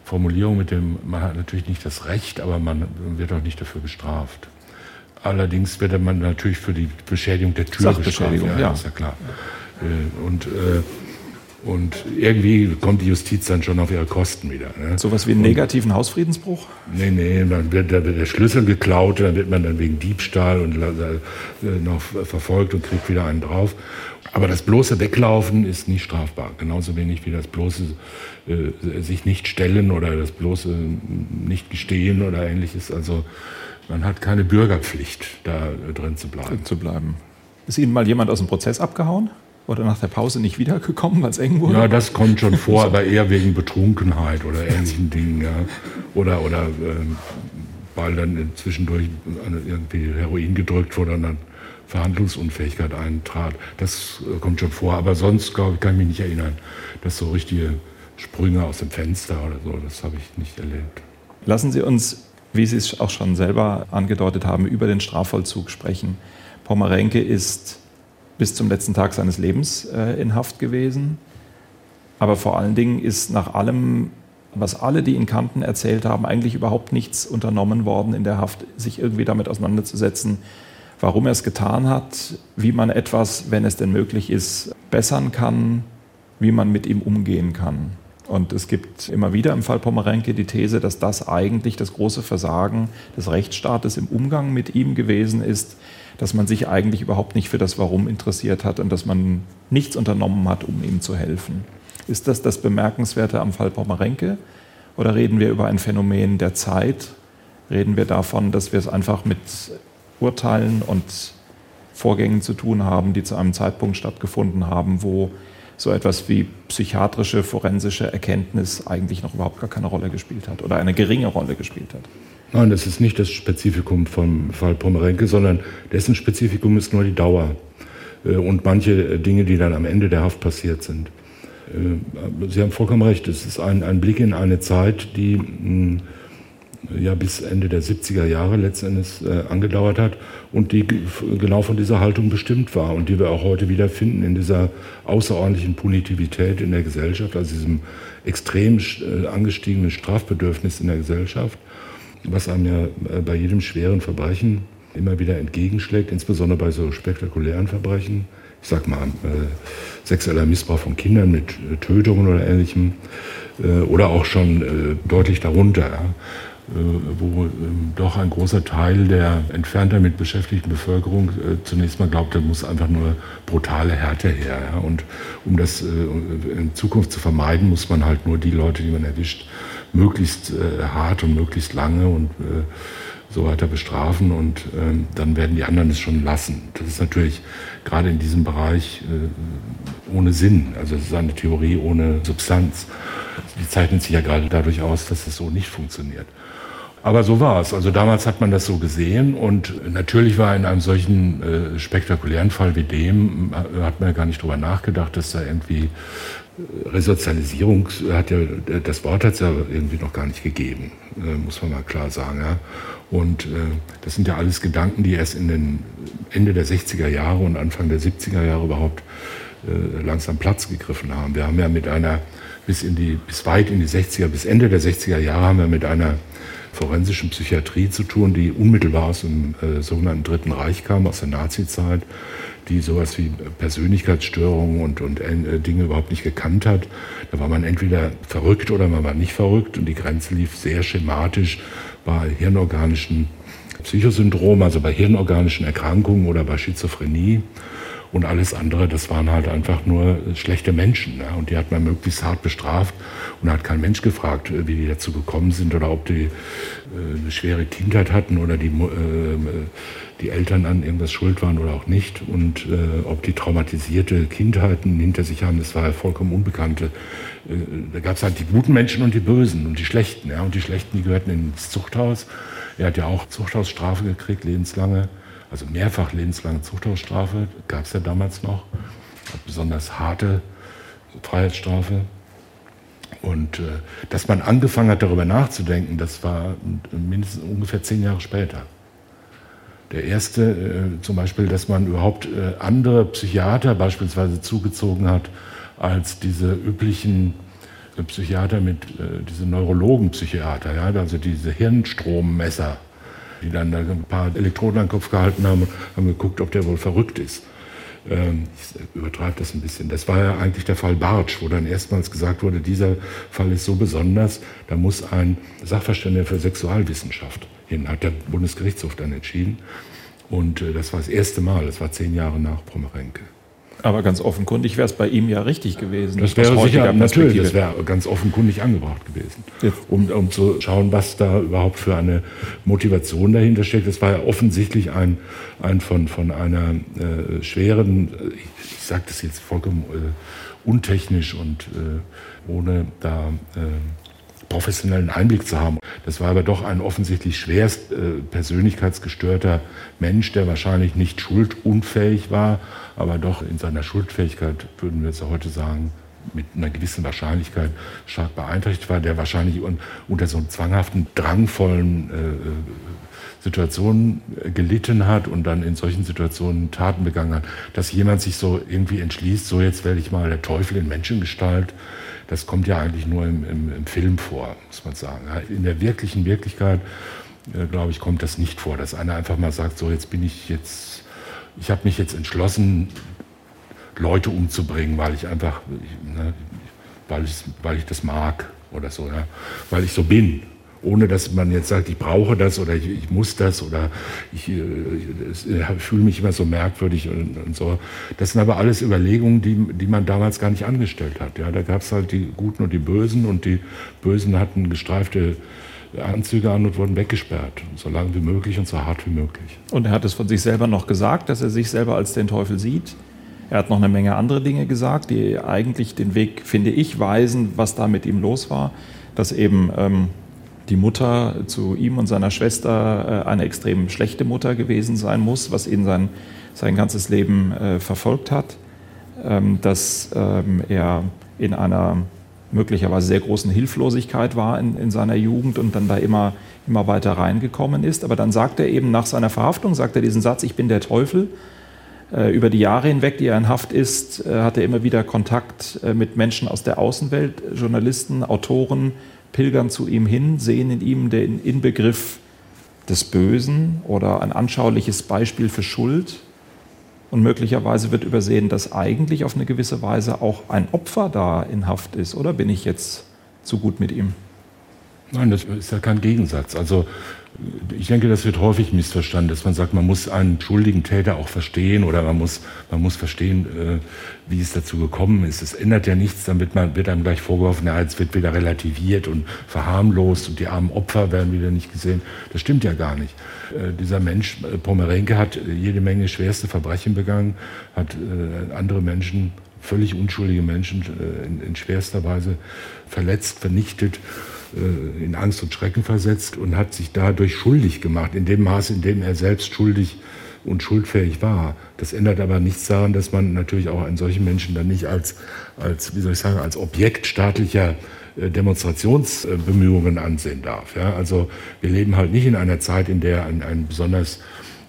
Formulierung mit dem, man hat natürlich nicht das Recht, aber man wird auch nicht dafür bestraft. Allerdings wird man natürlich für die Beschädigung der Tür bestraft. Ja, ja. ist ja klar. Äh, und, äh, und irgendwie kommt die Justiz dann schon auf ihre Kosten wieder. Ne? Sowas wie einen negativen Hausfriedensbruch? Nee, nee, dann wird, dann wird der Schlüssel geklaut, dann wird man dann wegen Diebstahl und äh, noch verfolgt und kriegt wieder einen drauf. Aber das bloße Weglaufen ist nicht strafbar. Genauso wenig wie das bloße äh, sich nicht stellen oder das bloße nicht gestehen oder ähnliches. Also man hat keine Bürgerpflicht, da drin zu bleiben. Drin zu bleiben. Ist Ihnen mal jemand aus dem Prozess abgehauen? Oder nach der Pause nicht wiedergekommen, weil es eng wurde? Ja, das kommt schon (laughs) vor, aber eher wegen Betrunkenheit oder ähnlichen Dingen. Ja. Oder, oder ähm, weil dann zwischendurch irgendwie Heroin gedrückt wurde und dann Verhandlungsunfähigkeit eintrat. Das äh, kommt schon vor. Aber sonst, glaube ich, kann ich mich nicht erinnern, dass so richtige Sprünge aus dem Fenster oder so, das habe ich nicht erlebt. Lassen Sie uns, wie Sie es auch schon selber angedeutet haben, über den Strafvollzug sprechen. Pommerenke ist bis zum letzten Tag seines Lebens äh, in Haft gewesen. Aber vor allen Dingen ist nach allem, was alle, die ihn kannten, erzählt haben, eigentlich überhaupt nichts unternommen worden in der Haft, sich irgendwie damit auseinanderzusetzen, warum er es getan hat, wie man etwas, wenn es denn möglich ist, bessern kann, wie man mit ihm umgehen kann. Und es gibt immer wieder im Fall Pomerenke die These, dass das eigentlich das große Versagen des Rechtsstaates im Umgang mit ihm gewesen ist, dass man sich eigentlich überhaupt nicht für das Warum interessiert hat und dass man nichts unternommen hat, um ihm zu helfen. Ist das das Bemerkenswerte am Fall Pomerenke? Oder reden wir über ein Phänomen der Zeit? Reden wir davon, dass wir es einfach mit Urteilen und Vorgängen zu tun haben, die zu einem Zeitpunkt stattgefunden haben, wo so etwas wie psychiatrische, forensische Erkenntnis eigentlich noch überhaupt gar keine Rolle gespielt hat oder eine geringe Rolle gespielt hat? Nein, das ist nicht das Spezifikum vom Fall Pomerenke, sondern dessen Spezifikum ist nur die Dauer äh, und manche Dinge, die dann am Ende der Haft passiert sind. Äh, Sie haben vollkommen recht, es ist ein, ein Blick in eine Zeit, die hm, ja bis Ende der 70er Jahre letztendlich äh, angedauert hat und die genau von dieser Haltung bestimmt war und die wir auch heute wieder finden in dieser außerordentlichen Punitivität in der Gesellschaft, also diesem extrem angestiegenen Strafbedürfnis in der Gesellschaft was einem ja äh, bei jedem schweren Verbrechen immer wieder entgegenschlägt, insbesondere bei so spektakulären Verbrechen. Ich sag mal, äh, sexueller Missbrauch von Kindern mit äh, Tötungen oder ähnlichem, äh, oder auch schon äh, deutlich darunter, ja, äh, wo ähm, doch ein großer Teil der entfernt damit beschäftigten Bevölkerung zunächst mal glaubt, da muss einfach nur brutale Härte her. Ja, und um das in Zukunft zu vermeiden, muss man halt nur die Leute, die man erwischt, möglichst äh, hart und möglichst lange und äh, so weiter bestrafen und ähm, dann werden die anderen es schon lassen. Das ist natürlich gerade in diesem Bereich äh, ohne Sinn. Also es ist eine Theorie ohne Substanz. Die zeichnet sich ja gerade dadurch aus, dass es so nicht funktioniert. Aber so war es. Also damals hat man das so gesehen und natürlich war in einem solchen äh, spektakulären Fall wie dem, äh, hat man ja gar nicht drüber nachgedacht, dass da irgendwie Resozialisierung hat ja, das Wort hat es ja irgendwie noch gar nicht gegeben, äh, muss man mal klar sagen. Ja. Und äh, das sind ja alles Gedanken, die erst in den Ende der 60er Jahre und Anfang der 70er Jahre überhaupt äh, langsam Platz gegriffen haben. Wir haben ja mit einer bis in die bis weit in die 60er bis Ende der 60er Jahre haben wir mit einer forensischen Psychiatrie zu tun, die unmittelbar aus dem sogenannten Dritten Reich kam, aus der Nazizeit, die sowas wie Persönlichkeitsstörungen und, und äh, Dinge überhaupt nicht gekannt hat. Da war man entweder verrückt oder man war nicht verrückt und die Grenze lief sehr schematisch bei hirnorganischen Psychosyndromen, also bei hirnorganischen Erkrankungen oder bei Schizophrenie. Und alles andere, das waren halt einfach nur schlechte Menschen. Ne? Und die hat man möglichst hart bestraft. Und hat kein Mensch gefragt, wie die dazu gekommen sind oder ob die äh, eine schwere Kindheit hatten oder die, äh, die Eltern an irgendwas schuld waren oder auch nicht. Und äh, ob die traumatisierte Kindheiten hinter sich haben, das war ja vollkommen unbekannte. Äh, da gab es halt die guten Menschen und die Bösen und die Schlechten. Ja? Und die Schlechten, die gehörten ins Zuchthaus. Er hat ja auch Zuchthausstrafe gekriegt, lebenslange also mehrfach lebenslange Zuchthausstrafe, gab es ja damals noch, besonders harte Freiheitsstrafe. Und äh, dass man angefangen hat, darüber nachzudenken, das war mindestens ungefähr zehn Jahre später. Der erste, äh, zum Beispiel, dass man überhaupt äh, andere Psychiater beispielsweise zugezogen hat als diese üblichen äh, Psychiater mit, äh, diese Neurologenpsychiater, ja, also diese Hirnstrommesser, die dann da ein paar Elektroden an den Kopf gehalten haben und haben geguckt, ob der wohl verrückt ist. Ähm, ich übertreibe das ein bisschen. Das war ja eigentlich der Fall Bartsch, wo dann erstmals gesagt wurde, dieser Fall ist so besonders, da muss ein Sachverständiger für Sexualwissenschaft hin, hat der Bundesgerichtshof dann entschieden. Und äh, das war das erste Mal, das war zehn Jahre nach Pommerenke. Aber ganz offenkundig wäre es bei ihm ja richtig gewesen. Das wäre sicher, natürlich, das wäre ganz offenkundig angebracht gewesen. Um, um zu schauen, was da überhaupt für eine Motivation dahinter steckt. Das war ja offensichtlich ein, ein von, von einer äh, schweren, ich, ich sage das jetzt vollkommen äh, untechnisch und äh, ohne da äh, professionellen Einblick zu haben. Das war aber doch ein offensichtlich schwerst äh, persönlichkeitsgestörter Mensch, der wahrscheinlich nicht schuldunfähig war, aber doch in seiner Schuldfähigkeit, würden wir jetzt heute sagen, mit einer gewissen Wahrscheinlichkeit stark beeinträchtigt war, der wahrscheinlich un unter so einem zwanghaften, drangvollen äh, äh Situationen äh, gelitten hat und dann in solchen Situationen Taten begangen hat, dass jemand sich so irgendwie entschließt, so jetzt werde ich mal der Teufel in Menschengestalt das kommt ja eigentlich nur im, im, im Film vor, muss man sagen. In der wirklichen Wirklichkeit, äh, glaube ich, kommt das nicht vor, dass einer einfach mal sagt, so jetzt bin ich jetzt, ich habe mich jetzt entschlossen, Leute umzubringen, weil ich einfach, ne, weil, ich, weil ich das mag oder so, ja, weil ich so bin ohne dass man jetzt sagt, ich brauche das oder ich, ich muss das oder ich, äh, ich, ich fühle mich immer so merkwürdig und, und, so. Das sind aber alles Überlegungen, die, die man damals gar nicht angestellt hat. Ja, da gab es halt die Guten und die Bösen und die Bösen hatten gestreifte Anzüge an und wurden weggesperrt, so lange wie möglich und so hart wie möglich. Und er hat es von sich selber noch gesagt, dass er sich selber als den Teufel sieht. Er hat noch eine Menge andere Dinge gesagt, die eigentlich den Weg, finde ich, weisen, was da mit ihm los war. Dass eben ähm, die Mutter zu ihm und seiner Schwester äh, eine extrem schlechte Mutter gewesen sein muss, was ihn sein, sein ganzes Leben äh, verfolgt hat, ähm, dass ähm, er in einer möglicherweise sehr großen Hilflosigkeit war in, in seiner Jugend und dann da immer, immer weiter reingekommen ist. Aber dann sagt er eben nach seiner Verhaftung, sagt er diesen Satz, ich bin der Teufel. Äh, über die Jahre hinweg, die er in Haft ist, hat er immer wieder Kontakt mit Menschen aus der Außenwelt, Journalisten, Autoren, pilgern zu ihm hin, sehen in ihm den Inbegriff des Bösen oder ein anschauliches Beispiel für Schuld. Und möglicherweise wird übersehen, dass eigentlich auf eine gewisse Weise auch ein Opfer da in Haft ist. Oder bin ich jetzt zu gut mit ihm? Nein, das ist ja kein Gegensatz. Also ich denke, das wird häufig missverstanden, dass man sagt, man muss einen schuldigen Täter auch verstehen oder man muss, man muss verstehen, äh, wie es dazu gekommen ist. Es ändert ja nichts, damit man wird einem gleich vorgeworfen, ja, jetzt wird wieder relativiert und verharmlost und die armen Opfer werden wieder nicht gesehen. Das stimmt ja gar nicht. Äh, dieser Mensch, äh, Pomerenke, hat jede Menge schwerste Verbrechen begangen, hat äh, andere Menschen, völlig unschuldige Menschen äh, in, in schwerster Weise verletzt, vernichtet. Äh, in Angst und Schrecken versetzt und hat sich dadurch schuldig gemacht, in dem Maße, in dem er selbst schuldig und schuldfähig war. Das ändert aber nichts daran, dass man natürlich auch einen solchen Menschen dann nicht als, als wie soll ich sagen, als Objekt staatlicher äh, Demonstrationsbemühungen ansehen darf. Ja, also wir leben halt nicht in einer Zeit, in der ein, ein besonders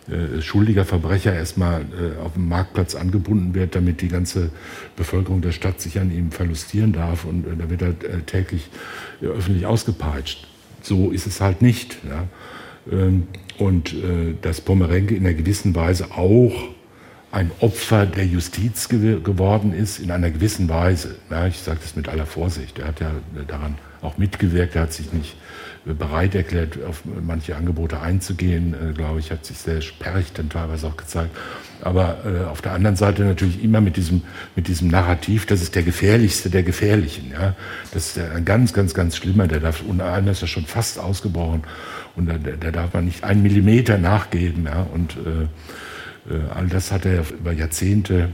äh, schuldiger Verbrecher erstmal äh, auf dem Marktplatz angebunden wird, damit die ganze Bevölkerung der Stadt sich an ihm verlustieren darf und äh, da wird er äh, täglich äh, öffentlich ausgepeitscht. So ist es halt nicht. Ja? Ähm, und dass Pomerenke in einer gewissen Weise auch ein Opfer der Justiz gew geworden ist, in einer gewissen Weise. Ja, ich sage das mit aller Vorsicht. Er hat ja daran auch mitgewirkt, er hat sich nicht bereit erklärt, auf manche Angebote einzugehen, äh, glaube ich, hat sich sehr sperrig dann teilweise auch gezeigt. Aber äh, auf der anderen Seite natürlich immer mit diesem, mit diesem Narrativ, das ist der gefährlichste der Gefährlichen. Ja? Das ist ein ganz, ganz, ganz schlimmer, der darf, und einer ist ja schon fast ausgebrochen und da, da darf man nicht einen Millimeter nachgeben. Ja? Und äh, äh all das hat er über Jahrzehnte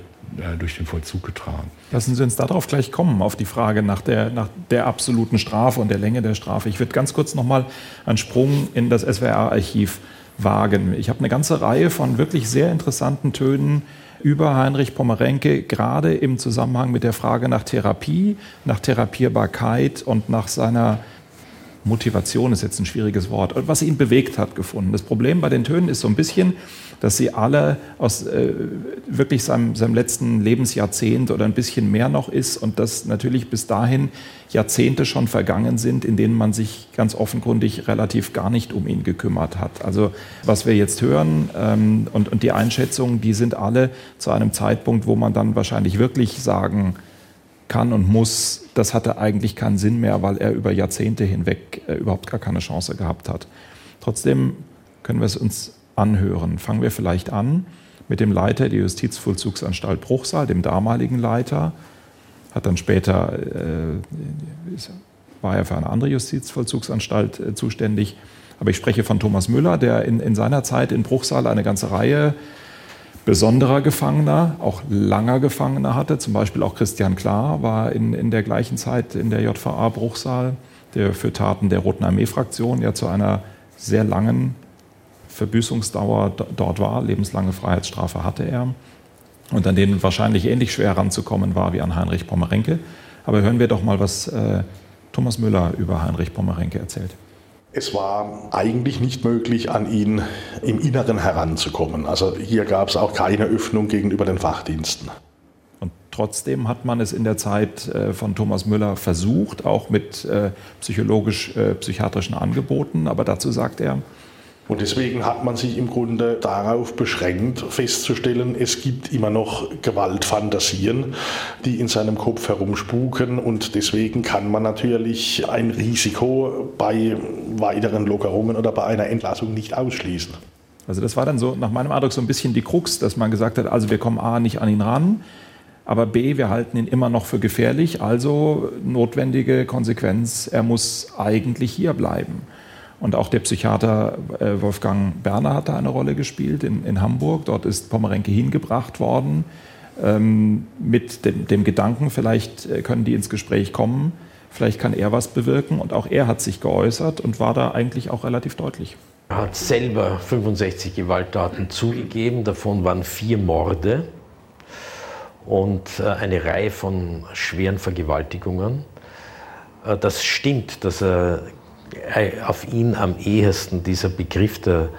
durch den Vollzug getragen. Lassen Sie uns darauf gleich kommen, auf die Frage nach der, nach der absoluten Strafe und der Länge der Strafe. Ich würde ganz kurz noch mal einen Sprung in das SWR-Archiv wagen. Ich habe eine ganze Reihe von wirklich sehr interessanten Tönen über Heinrich Pommerenke, gerade im Zusammenhang mit der Frage nach Therapie, nach Therapierbarkeit und nach seiner Motivation ist jetzt ein schwieriges Wort, was ihn bewegt hat, gefunden. Das Problem bei den Tönen ist so ein bisschen, dass sie alle aus äh, wirklich seinem, seinem letzten Lebensjahrzehnt oder ein bisschen mehr noch ist und dass natürlich bis dahin Jahrzehnte schon vergangen sind, in denen man sich ganz offenkundig relativ gar nicht um ihn gekümmert hat. Also was wir jetzt hören ähm, und, und die Einschätzungen, die sind alle zu einem Zeitpunkt, wo man dann wahrscheinlich wirklich sagen kann und muss, das hatte eigentlich keinen Sinn mehr, weil er über Jahrzehnte hinweg äh, überhaupt gar keine Chance gehabt hat. Trotzdem können wir es uns anhören. Fangen wir vielleicht an mit dem Leiter der Justizvollzugsanstalt Bruchsal, dem damaligen Leiter, hat dann später, äh, war er für eine andere Justizvollzugsanstalt äh, zuständig. Aber ich spreche von Thomas Müller, der in, in seiner Zeit in Bruchsal eine ganze Reihe besonderer Gefangener, auch langer Gefangener hatte. Zum Beispiel auch Christian Klar war in, in der gleichen Zeit in der JVA Bruchsal, der für Taten der Roten Armee-Fraktion ja zu einer sehr langen Verbüßungsdauer dort war. Lebenslange Freiheitsstrafe hatte er. Und an denen wahrscheinlich ähnlich schwer ranzukommen war wie an Heinrich Pommerenke. Aber hören wir doch mal, was äh, Thomas Müller über Heinrich Pommerenke erzählt. Es war eigentlich nicht möglich, an ihn im Inneren heranzukommen. Also hier gab es auch keine Öffnung gegenüber den Fachdiensten. Und trotzdem hat man es in der Zeit äh, von Thomas Müller versucht, auch mit äh, psychologisch-psychiatrischen äh, Angeboten. Aber dazu sagt er, und deswegen hat man sich im Grunde darauf beschränkt, festzustellen, es gibt immer noch Gewaltfantasien, die in seinem Kopf herumspuken. Und deswegen kann man natürlich ein Risiko bei weiteren Lockerungen oder bei einer Entlassung nicht ausschließen. Also das war dann so nach meinem Eindruck so ein bisschen die Krux, dass man gesagt hat, also wir kommen A nicht an ihn ran, aber B, wir halten ihn immer noch für gefährlich, also notwendige Konsequenz, er muss eigentlich hier bleiben. Und auch der Psychiater äh, Wolfgang Berner hat da eine Rolle gespielt in, in Hamburg. Dort ist Pomerenke hingebracht worden ähm, mit dem, dem, Gedanken, vielleicht äh, können die ins Gespräch kommen, vielleicht kann er was bewirken. Und auch er hat sich geäußert und war da eigentlich auch relativ deutlich. Er hat selber 65 Gewalttaten zugegeben, davon waren vier Morde und äh, eine Reihe von schweren Vergewaltigungen. Das stimmt, dass er äh, auf ihn am ehesten dieser Begriff der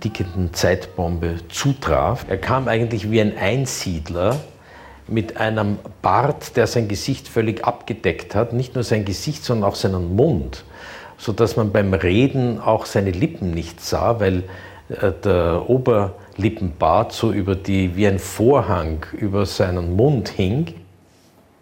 tickenden Zeitbombe zutraf. Er kam eigentlich wie ein Einsiedler mit einem Bart, der sein Gesicht völlig abgedeckt hat, nicht nur sein Gesicht, sondern auch seinen Mund, sodass man beim Reden auch seine Lippen nicht sah, weil äh, der Oberlippenbart so über die, wie ein Vorhang über seinen Mund hing.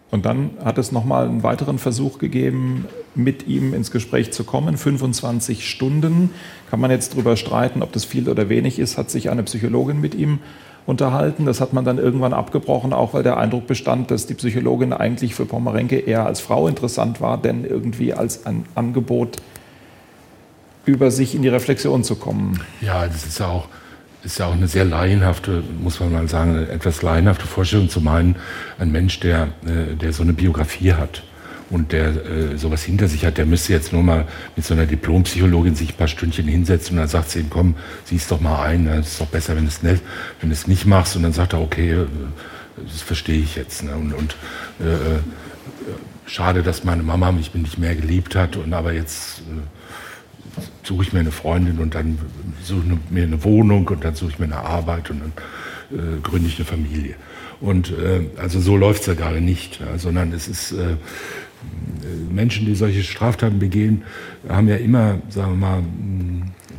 Und dann hat es nochmal einen weiteren Versuch gegeben, mit ihm ins Gespräch zu kommen. 25 Stunden. Kann man jetzt darüber streiten, ob das viel oder wenig ist, hat sich eine Psychologin mit ihm unterhalten. Das hat man dann irgendwann abgebrochen, auch weil der Eindruck bestand, dass die Psychologin eigentlich für Pomerenke eher als Frau interessant war, denn irgendwie als ein Angebot über sich in die Reflexion zu kommen. Ja, das ist ja auch ist ja auch eine sehr laienhafte, muss man mal sagen, eine etwas laienhafte Vorstellung zu meinen, ein Mensch, der, äh, der so eine Biografie hat und der äh, sowas hinter sich hat, der müsste jetzt nur mal mit so einer Diplompsychologin sich ein paar Stündchen hinsetzen und dann sagt sie ihm, komm, siehst doch mal ein, es ist doch besser, wenn du es nicht, es nicht machst. Und dann sagt er, okay, äh, das verstehe ich jetzt. Ne? Und, und äh, äh, schade, dass meine Mama mich nicht mehr geliebt hat und aber jetzt äh, suche ich mir eine Freundin und dann suche ich mir eine Wohnung und dann suche ich mir eine Arbeit und dann äh, gründe ich eine Familie. Und äh, also so läuft es ja gerade nicht, ja, sondern es ist äh, Menschen, die solche Straftaten begehen, haben ja immer, sagen wir mal,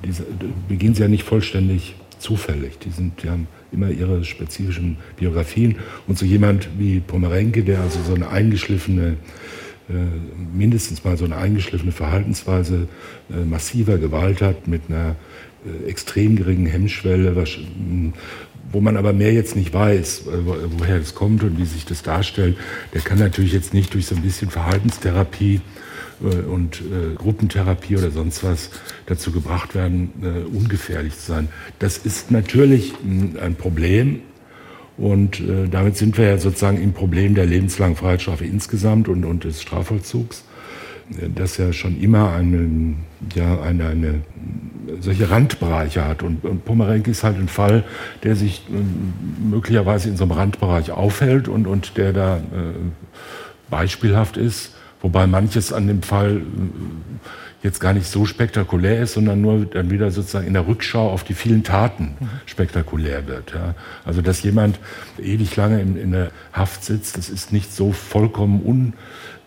diese, begehen sie ja nicht vollständig zufällig. Die, sind, die haben immer ihre spezifischen Biografien. Und so jemand wie Pomerenke, der also so eine eingeschliffene äh, mindestens mal so eine eingeschliffene Verhaltensweise äh, massiver Gewalt hat mit einer äh, extrem geringen Hemmschwelle, wo man aber mehr jetzt nicht weiß, woher es kommt und wie sich das darstellt. Der kann natürlich jetzt nicht durch so ein bisschen Verhaltenstherapie und Gruppentherapie oder sonst was dazu gebracht werden, ungefährlich zu sein. Das ist natürlich ein Problem, und äh, damit sind wir ja sozusagen im Problem der lebenslangen Freiheitsstrafe insgesamt und, und des Strafvollzugs, äh, das ja schon immer eine, ja, eine, eine solche Randbereiche hat. Und, und Pomerenke ist halt ein Fall, der sich äh, möglicherweise in so einem Randbereich aufhält und, und der da äh, beispielhaft ist. Wobei manches an dem Fall äh, jetzt gar nicht so spektakulär ist, sondern nur dann wieder sozusagen in der Rückschau auf die vielen Taten spektakulär wird. Ja. Also dass jemand ewig lange in, in, der Haft sitzt, das ist nicht so vollkommen un,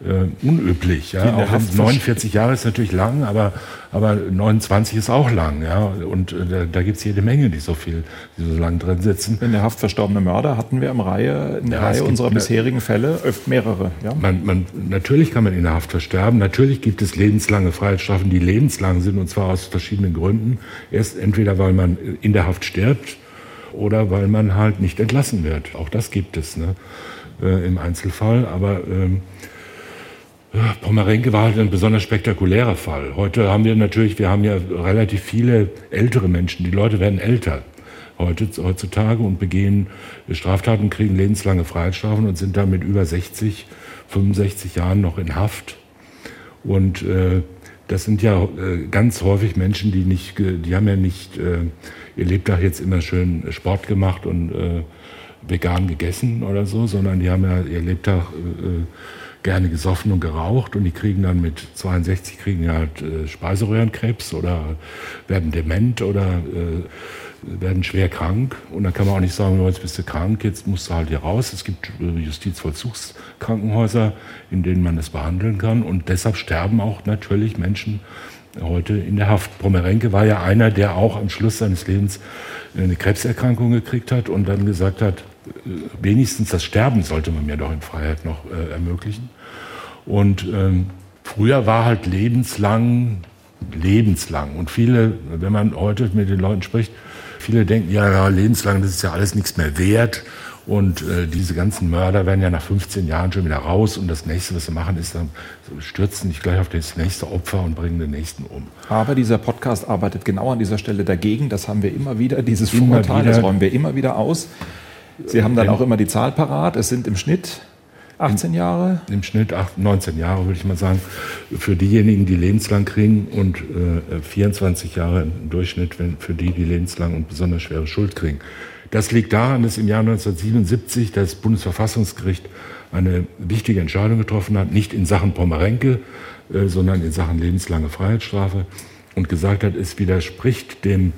äh, unüblich. Ja. Auch 49 Jahre ist natürlich lang, aber, aber 29 ist auch lang. Ja. Und äh, da, da gibt es jede Menge, die so viel, die so lang drin sitzen. In der Haft verstorbene Mörder hatten wir im Reihe, in der ja, Reihe unserer bisherigen Fälle öfter mehrere. Ja. Man, man, natürlich kann man in der Haft versterben. Natürlich gibt es lebenslange Freiheitsstrafen, die lebenslang sind, und zwar aus verschiedenen Gründen. Erst entweder, weil man in der Haft stirbt oder weil man halt nicht entlassen wird. Auch das gibt es ne? Äh, im Einzelfall. Aber ähm, Pomerenke war halt ein besonders spektakulärer Fall. Heute haben wir natürlich, wir haben ja relativ viele ältere Menschen. Die Leute werden älter heutzutage und begehen Straftaten, kriegen lebenslange Freiheitsstrafen und sind dann mit über 60, 65 Jahren noch in Haft. Und äh, das sind ja äh, ganz häufig Menschen, die nicht, die haben ja nicht äh, ihr Lebtag jetzt immer schön Sport gemacht und äh, vegan gegessen oder so, sondern die haben ja ihr Lebtag äh, gerne gesoffen und geraucht und die kriegen dann mit 62 kriegen halt äh, Speiseröhrenkrebs oder werden dement oder äh, werden schwer krank und dann kann man auch nicht sagen, jetzt bist du krank, jetzt musst du halt hier raus. Es gibt äh, Justizvollzugskrankenhäuser, in denen man das behandeln kann und deshalb sterben auch natürlich Menschen heute in der Haft. Pomerenke war ja einer, der auch am Schluss seines Lebens eine Krebserkrankung gekriegt hat und dann gesagt hat, wenigstens das Sterben sollte man mir doch in Freiheit noch äh, ermöglichen. Und ähm, früher war halt lebenslang, lebenslang. Und viele, wenn man heute mit den Leuten spricht, viele denken, ja, ja lebenslang, das ist ja alles nichts mehr wert. Und äh, diese ganzen Mörder werden ja nach 15 Jahren schon wieder raus und das nächste, was sie machen, ist dann stürzen nicht gleich auf das nächste Opfer und bringen den nächsten um. Aber dieser Podcast arbeitet genau an dieser Stelle dagegen. Das haben wir immer wieder, dieses Vorurteil, das räumen wir immer wieder aus. Sie haben dann auch immer die Zahl parat. Es sind im Schnitt 18 Jahre? Im Schnitt 19 Jahre, würde ich mal sagen, für diejenigen, die lebenslang kriegen und äh, 24 Jahre im Durchschnitt für die, die lebenslang und besonders schwere Schuld kriegen. Das liegt daran, dass im Jahr 1977 das Bundesverfassungsgericht eine wichtige Entscheidung getroffen hat, nicht in Sachen Pomerenke, äh, sondern in Sachen lebenslange Freiheitsstrafe und gesagt hat, es widerspricht dem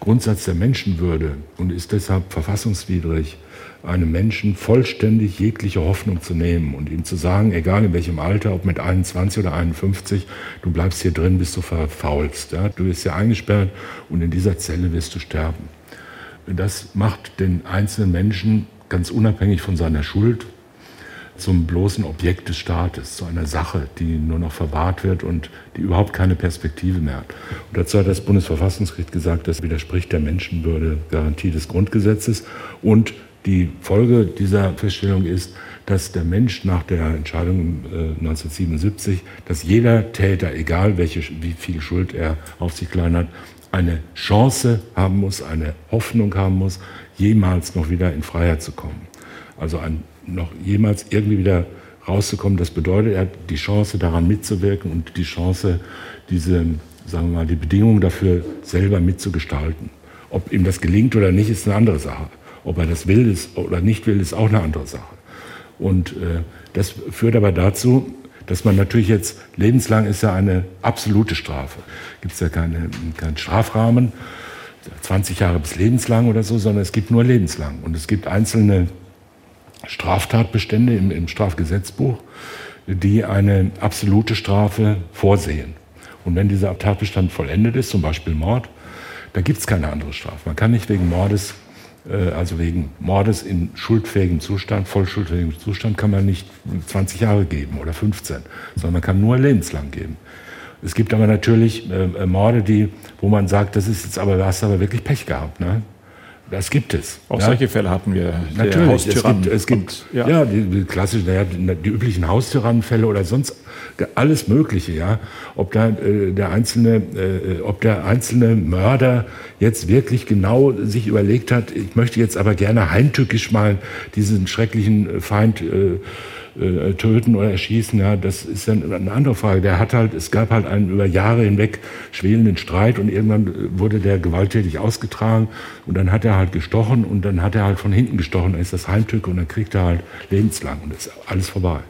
Grundsatz der Menschenwürde und ist deshalb verfassungswidrig, einem Menschen vollständig jegliche Hoffnung zu nehmen und ihm zu sagen, egal in welchem Alter, ob mit 21 oder 51, du bleibst hier drin, bis du verfaulst. Ja? Du wirst hier eingesperrt und in dieser Zelle wirst du sterben. Das macht den einzelnen Menschen ganz unabhängig von seiner Schuld zum bloßen Objekt des Staates, zu einer Sache, die nur noch verwahrt wird und die überhaupt keine Perspektive mehr hat. Und dazu hat das Bundesverfassungsgericht gesagt, das widerspricht der Menschenwürde Garantie des Grundgesetzes. Und die Folge dieser Feststellung ist, dass der Mensch nach der Entscheidung 1977, äh, dass jeder Täter, egal welche, wie viel Schuld er auf sich klein hat, eine Chance haben muss, eine Hoffnung haben muss, jemals noch wieder in Freiheit zu kommen. Also ein, noch jemals irgendwie wieder rauszukommen. Das bedeutet, er hat die Chance, daran mitzuwirken und die Chance, diese, sagen wir mal, die Bedingungen dafür selber mitzugestalten. Ob ihm das gelingt oder nicht, ist eine andere Sache. Ob er das will ist, oder nicht will, ist auch eine andere Sache. Und äh, das führt aber dazu, dass man natürlich jetzt, lebenslang ist ja eine absolute Strafe. Gibt es ja keine, keinen Strafrahmen, 20 Jahre bis lebenslang oder so, sondern es gibt nur lebenslang. Und es gibt einzelne Straftatbestände im, im Strafgesetzbuch, die eine absolute Strafe vorsehen. Und wenn dieser Tatbestand vollendet ist, zum Beispiel Mord, da gibt es keine andere Strafe. Man kann nicht wegen Mordes also wegen Mordes in schuldfähigem Zustand, voll schuldfähigem Zustand, kann man nicht 20 Jahre geben oder 15, sondern man kann nur lebenslang geben. Es gibt aber natürlich äh, äh, Morde, die, wo man sagt, das ist jetzt aber, du hast aber wirklich Pech gehabt. Ne? Das gibt es. Auch ja. solche Fälle hatten wir. Natürlich. Es gibt, es gibt und, ja, ja die, die, klassischen, ja, die, die üblichen Haustyrannenfälle oder sonst alles Mögliche. Ja, ob da äh, der einzelne, äh, ob der einzelne Mörder jetzt wirklich genau sich überlegt hat, ich möchte jetzt aber gerne heimtückisch mal diesen schrecklichen Feind äh, äh, töten oder erschießen, ja, das ist dann eine andere Frage. Der hat halt, es gab halt einen über Jahre hinweg schwelenden Streit und irgendwann äh, wurde der gewalttätig ausgetragen und dann hat er halt gestochen und dann hat er halt von hinten gestochen, dann ist das Heimtücke und dann kriegt er halt lebenslang und ist alles vorbei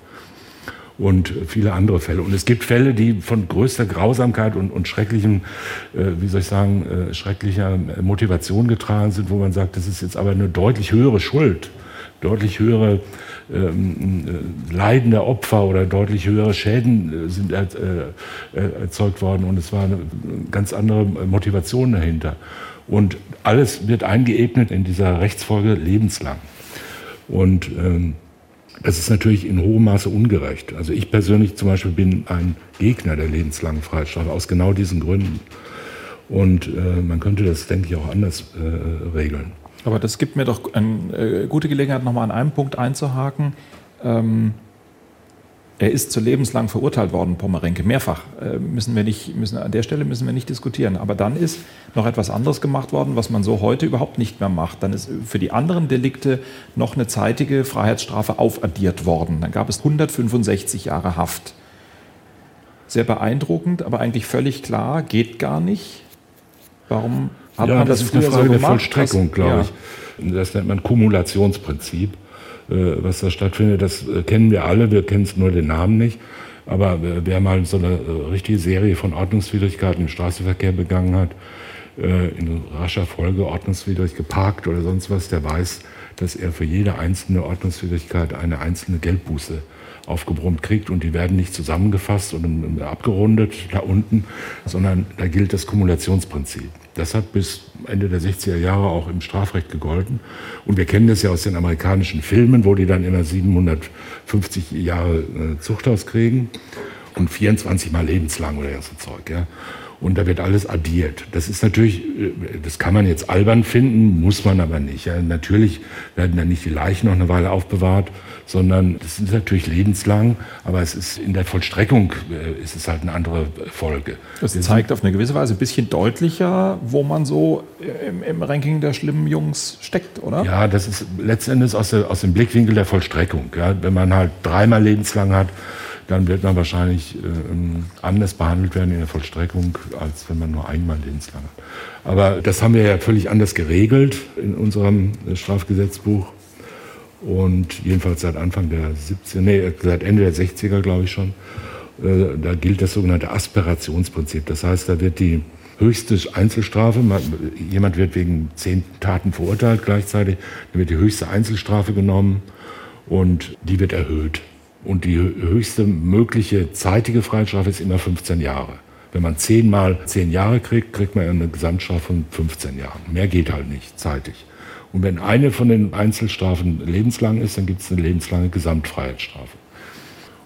und viele andere Fälle. Und es gibt Fälle, die von größter Grausamkeit und, und schrecklichem, äh, wie soll ich sagen, äh, schrecklicher Motivation getragen sind, wo man sagt, das ist jetzt aber eine deutlich höhere Schuld, deutlich höhere ähm, äh, Leiden der Opfer oder deutlich höhere Schäden äh, sind äh, erzeugt worden und es war eine ganz andere Motivation dahinter. Und alles wird eingeebnet in dieser Rechtsfolge lebenslang. Und ähm, das ist natürlich in hohem Maße ungerecht. Also ich persönlich zum Beispiel bin ein Gegner der lebenslangen Freiheitsstrafe aus genau diesen Gründen. Und äh, man könnte das, denke ich, auch anders äh, regeln. Aber das gibt mir doch eine äh, gute Gelegenheit, nochmal an einem Punkt einzuhaken. Ähm, er ist zu lebenslang verurteilt worden, Pommerenke, mehrfach. Äh, müssen wir nicht, müssen, an der Stelle müssen wir nicht diskutieren. Aber dann ist noch etwas anderes gemacht worden, was man so heute überhaupt nicht mehr macht. Dann ist für die anderen Delikte noch eine zeitige Freiheitsstrafe aufaddiert worden. Dann gab es 165 Jahre Haft. Sehr beeindruckend, aber eigentlich völlig klar, geht gar nicht. Warum hat ja, man das, das ist eine Frage so der Vollstreckung, glaube ich. Das nennt man Kumulationsprinzip, was da stattfindet. Das äh, kennen wir alle, wir kennen es nur den Namen nicht. Aber wer mal so eine äh, richtige Serie von Ordnungswidrigkeiten im Straßenverkehr begangen hat, in rascher Folge ordnungswidrig geparkt oder sonst was, der weiß, dass er für jede einzelne Ordnungswidrigkeit eine einzelne Geldbuße aufgebrummt kriegt und die werden nicht zusammengefasst und abgerundet da unten, sondern da gilt das Kumulationsprinzip. Das hat bis Ende der 60er Jahre auch im Strafrecht gegolten. Und wir kennen das ja aus den amerikanischen Filmen, wo die dann immer 750 Jahre äh, Zuchthaus kriegen und 24 Mal lebenslang oder so Zeug. Ja und da wird alles addiert. Das ist natürlich, äh, das kann man jetzt albern finden, muss man aber nicht. Ja, natürlich werden dann nicht die Leichen noch eine Weile aufbewahrt, sondern das ist natürlich lebenslang, aber es ist in der Vollstreckung äh, ist es halt eine andere Folge. Das zeigt auf eine gewisse Weise ein bisschen deutlicher, wo man so im, im Ranking der schlimmen Jungs steckt, oder? Ja, das ist letztendlich aus, der, aus dem Blickwinkel der Vollstreckung. Ja, wenn man halt dreimal lebenslang hat, dann wird man wahrscheinlich äh, anders behandelt werden in der Vollstreckung, als wenn man nur einmal lebenslang hat. Aber das haben wir ja völlig anders geregelt in unserem äh, Strafgesetzbuch. Und jedenfalls seit Anfang der 70er, nee, seit Ende der 60er, glaube ich schon, äh, da gilt das sogenannte Aspirationsprinzip. Das heißt, da wird die höchste Einzelstrafe, jemand wird wegen zehn Taten verurteilt gleichzeitig, dann wird die höchste Einzelstrafe genommen und die wird erhöht. Und die höchste mögliche zeitige Freiheitsstrafe ist immer 15 Jahre. Wenn man zehnmal zehn Jahre kriegt, kriegt man eine Gesamtstrafe von 15 Jahren. Mehr geht halt nicht zeitig. Und wenn eine von den Einzelstrafen lebenslang ist, dann gibt es eine lebenslange Gesamtfreiheitsstrafe.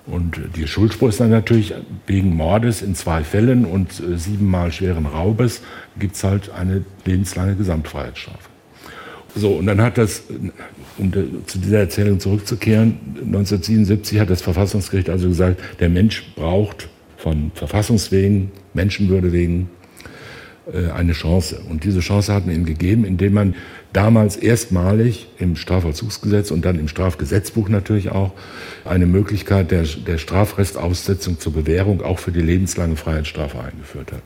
Und die Schuldspruch ist dann natürlich wegen Mordes in zwei Fällen und äh, siebenmal schweren Raubes gibt es halt eine lebenslange Gesamtfreiheitsstrafe. So, und dann hat das, um zu dieser Erzählung zurückzukehren, 1977 hat das Verfassungsgericht also gesagt, der Mensch braucht von Verfassungswegen, Menschenwürde wegen äh, eine Chance. Und diese Chance hat man ihm gegeben, indem man damals erstmalig im Strafvollzugsgesetz und dann im Strafgesetzbuch natürlich auch eine Möglichkeit der, der Strafrestaussetzung zur Bewährung auch für die lebenslange Freiheitsstrafe eingeführt hat.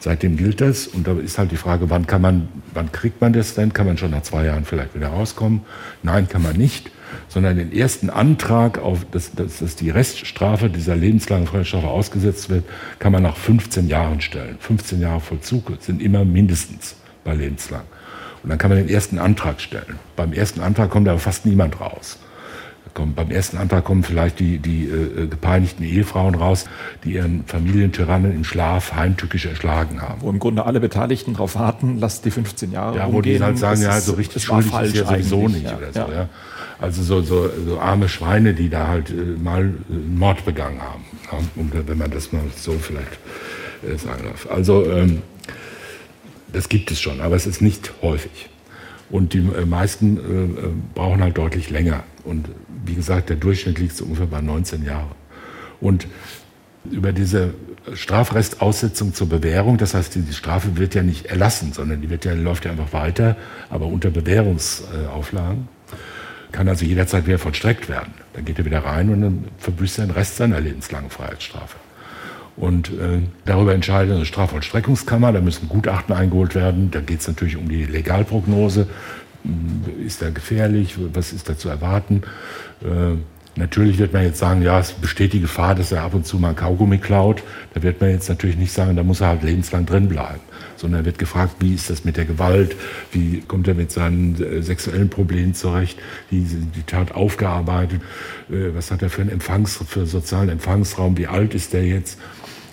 Seitdem gilt das und da ist halt die Frage, wann kann man, wann kriegt man das denn? Kann man schon nach zwei Jahren vielleicht wieder rauskommen? Nein, kann man nicht, sondern den ersten Antrag auf, dass, dass, dass die Reststrafe dieser lebenslangen Freiheitsstrafe ausgesetzt wird, kann man nach 15 Jahren stellen. 15 Jahre Vollzug sind immer mindestens bei lebenslang. Und dann kann man den ersten Antrag stellen. Beim ersten Antrag kommt aber fast niemand raus. Kommt, beim ersten Antrag kommen vielleicht die, die äh, gepeinigten Ehefrauen raus, die ihren Familientyrannen im Schlaf heimtückisch erschlagen haben. Wo im Grunde alle Beteiligten darauf warten, lasst die 15 Jahre Ja, wo die halt sagen, ja, so richtig schuldig ist ja sowieso nicht ja, oder so. Ja. ja. Also so, so, so arme Schweine, die da halt äh, mal äh, einen Mord begangen haben. Ja, um, wenn man das mal so vielleicht äh, sagen darf. Also ähm, das gibt es schon, aber es ist nicht häufig. Und die äh, meisten äh, äh, brauchen halt deutlich länger. Und wie gesagt, der Durchschnitt liegt so ungefähr bei 19 Jahren. Und über diese Strafrestaussetzung zur Bewährung, das heißt, die Strafe wird ja nicht erlassen, sondern die wird ja, läuft ja einfach weiter, aber unter Bewährungsauflagen, kann also jederzeit wieder vollstreckt werden. Dann geht er wieder rein und dann verbüßt er den Rest seiner lebenslangen Freiheitsstrafe. Und äh, darüber entscheidet eine Strafvollstreckungskammer, da müssen Gutachten eingeholt werden. Da geht es natürlich um die Legalprognose. Hm, ist er gefährlich? Was ist da zu erwarten? Äh, natürlich wird man jetzt sagen, ja, es besteht die Gefahr, dass er ab und zu mal ein Kaugummi klaut. Da wird man jetzt natürlich nicht sagen, da muss er halt lebenslang drin bleiben. Sondern wird gefragt, wie ist das mit der Gewalt? Wie kommt er mit seinen äh, sexuellen Problemen zurecht? Wie ist die Tat aufgearbeitet? Äh, was hat er für einen Empfangs, für sozialen Empfangsraum? Wie alt ist der jetzt?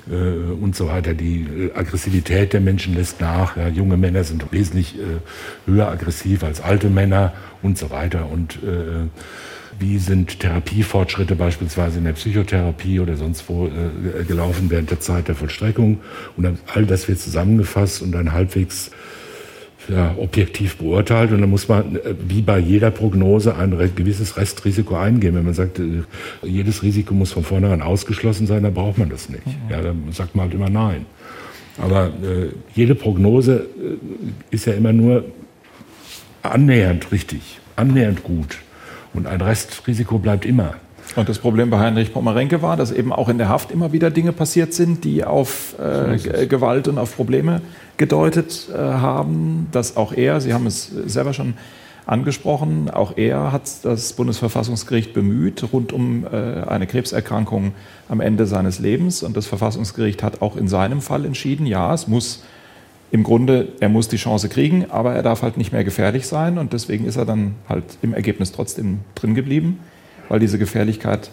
Äh, und so weiter. Die äh, Aggressivität der Menschen lässt nach. Ja, junge Männer sind wesentlich äh, höher aggressiv als alte Männer und so weiter. Und äh, wie sind Therapiefortschritte beispielsweise in der Psychotherapie oder sonst wo äh, gelaufen während der Zeit der Vollstreckung. Und all das wird zusammengefasst und dann halbwegs ja, objektiv beurteilt und dann muss man äh, wie bei jeder Prognose ein gewisses Restrisiko eingehen. Wenn man sagt, äh, jedes Risiko muss von vornherein ausgeschlossen sein, dann braucht man das nicht. Mhm. Ja, dann sagt man halt immer Nein. Aber äh, jede Prognose äh, ist ja immer nur annähernd richtig, annähernd gut. Und ein Restrisiko bleibt immer. Und das Problem bei Heinrich Pommerenke war, dass eben auch in der Haft immer wieder Dinge passiert sind, die auf äh, Gewalt und auf Probleme gedeutet äh, haben, dass auch er, Sie haben es selber schon angesprochen, auch er hat das Bundesverfassungsgericht bemüht rund um äh, eine Krebserkrankung am Ende seines Lebens. Und das Verfassungsgericht hat auch in seinem Fall entschieden, ja, es muss im Grunde, er muss die Chance kriegen, aber er darf halt nicht mehr gefährlich sein. Und deswegen ist er dann halt im Ergebnis trotzdem drin geblieben, weil diese Gefährlichkeit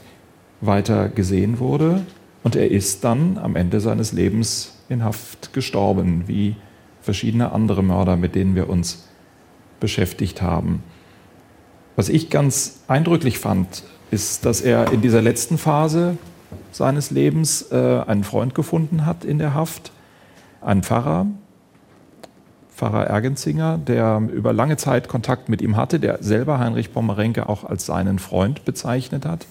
weiter gesehen wurde. Und er ist dann am Ende seines Lebens in Haft gestorben, wie verschiedene andere Mörder, mit denen wir uns beschäftigt haben. Was ich ganz eindrücklich fand, ist, dass er in dieser letzten Phase seines Lebens äh, einen Freund gefunden hat in der Haft, einen Pfarrer, Pfarrer Ergenzinger, der über lange Zeit Kontakt mit ihm hatte, der selber Heinrich Pommerenke auch als seinen Freund bezeichnet hat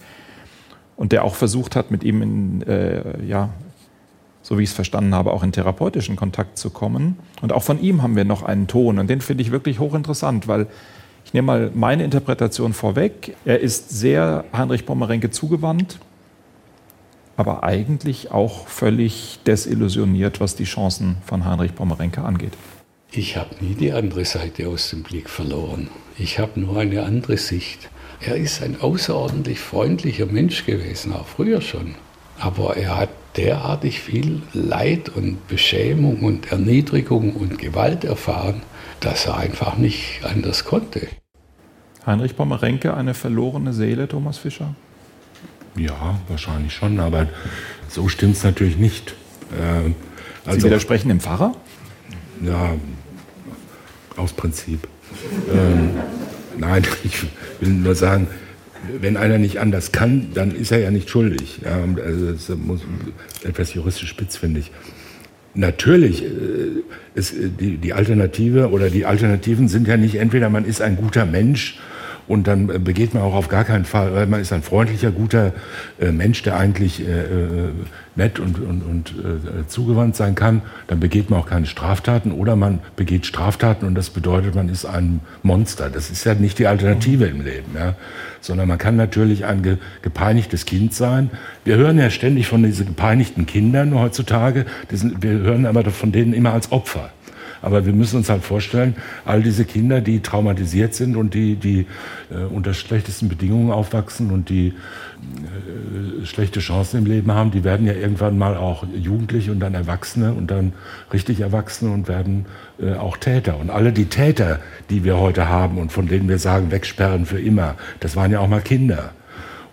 und der auch versucht hat, mit ihm in, äh, ja, so wie ich es verstanden habe, auch in therapeutischen Kontakt zu kommen. Und auch von ihm haben wir noch einen Ton und den finde ich wirklich hochinteressant, weil ich nehme mal meine Interpretation vorweg. Er ist sehr Heinrich Pommerenke zugewandt, aber eigentlich auch völlig desillusioniert, was die Chancen von Heinrich Pommerenke angeht. Ich habe nie die andere Seite aus dem Blick verloren. Ich habe nur eine andere Sicht. Er ist ein außerordentlich freundlicher Mensch gewesen, auch früher schon. Aber er hat derartig viel Leid und Beschämung und Erniedrigung und Gewalt erfahren, dass er einfach nicht anders konnte. Heinrich Pommerenke, eine verlorene Seele, Thomas Fischer? Ja, wahrscheinlich schon, aber so stimmt es natürlich nicht. Äh, also, Sie widersprechen dem Pfarrer? Ja, Aus Prinzip. ähm, nein, (laughs) ich will nur sagen, wenn einer nicht anders kann, dann ist er ja nicht schuldig. Ja, also das muss etwas juristisch spitz, finde ich. Natürlich, äh, ist äh, die, die Alternative oder die Alternativen sind ja nicht entweder man ist ein guter Mensch und dann äh, begeht man auch auf gar keinen Fall, weil man ist ein freundlicher, guter äh, Mensch, der eigentlich äh, nett und, und, und zugewandt sein kann. Dann begeht man auch keine Straftaten oder man begeht Straftaten und das bedeutet, man ist ein Monster. Das ist ja nicht die Alternative im Leben, ja? sondern man kann natürlich ein ge gepeinigtes Kind sein. Wir hören ja ständig von diesen gepeinigten Kindern heutzutage. Wir hören aber von denen immer als Opfer. Aber wir müssen uns halt vorstellen, all diese Kinder, die traumatisiert sind und die, die äh, unter schlechtesten Bedingungen aufwachsen und die äh, schlechte Chancen im Leben haben, die werden ja irgendwann mal auch Jugendliche und dann Erwachsene und dann richtig Erwachsene und werden äh, auch Täter. Und alle die Täter, die wir heute haben und von denen wir sagen, wegsperren für immer, das waren ja auch mal Kinder.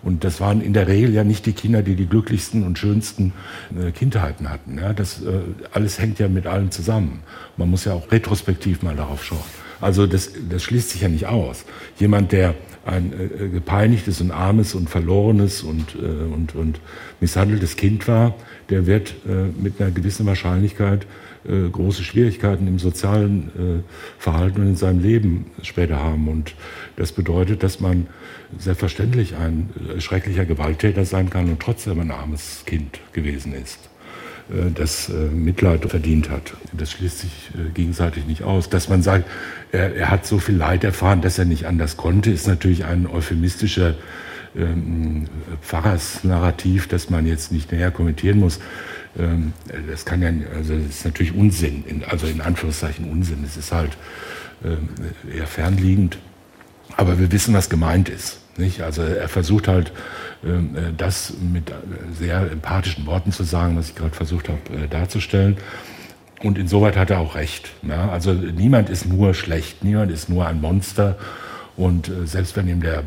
Und das waren in der Regel ja nicht die Kinder, die die glücklichsten und schönsten äh, Kindheiten hatten. Ja, das äh, alles hängt ja mit allem zusammen. Man muss ja auch retrospektiv mal darauf schauen. Also das, das schließt sich ja nicht aus. Jemand, der ein äh, gepeinigtes und armes und verlorenes und, äh, und, und misshandeltes Kind war, der wird äh, mit einer gewissen Wahrscheinlichkeit äh, große Schwierigkeiten im sozialen äh, Verhalten und in seinem Leben später haben. Und das bedeutet, dass man selbstverständlich ein äh, schrecklicher Gewalttäter sein kann und trotzdem ein armes Kind gewesen ist das Mitleid verdient hat. Das schließt sich gegenseitig nicht aus. Dass man sagt, er, er, hat so viel Leid erfahren, dass er nicht anders konnte, ist natürlich ein euphemistischer ähm, Pfarrersnarrativ, das man jetzt nicht näher kommentieren muss. Ähm, das kann ja, also das ist natürlich Unsinn, in, also in Anführungszeichen Unsinn. Es ist halt ähm, eher fernliegend. Aber wir wissen, was gemeint ist. Nicht? Also er versucht halt, ähm, äh, das mit äh, sehr empathischen Worten zu sagen, was ich gerade versucht habe äh, darzustellen. Und insoweit hat er auch recht. Ja? Also niemand ist nur schlecht, niemand ist nur ein Monster. Und selbst wenn ihm der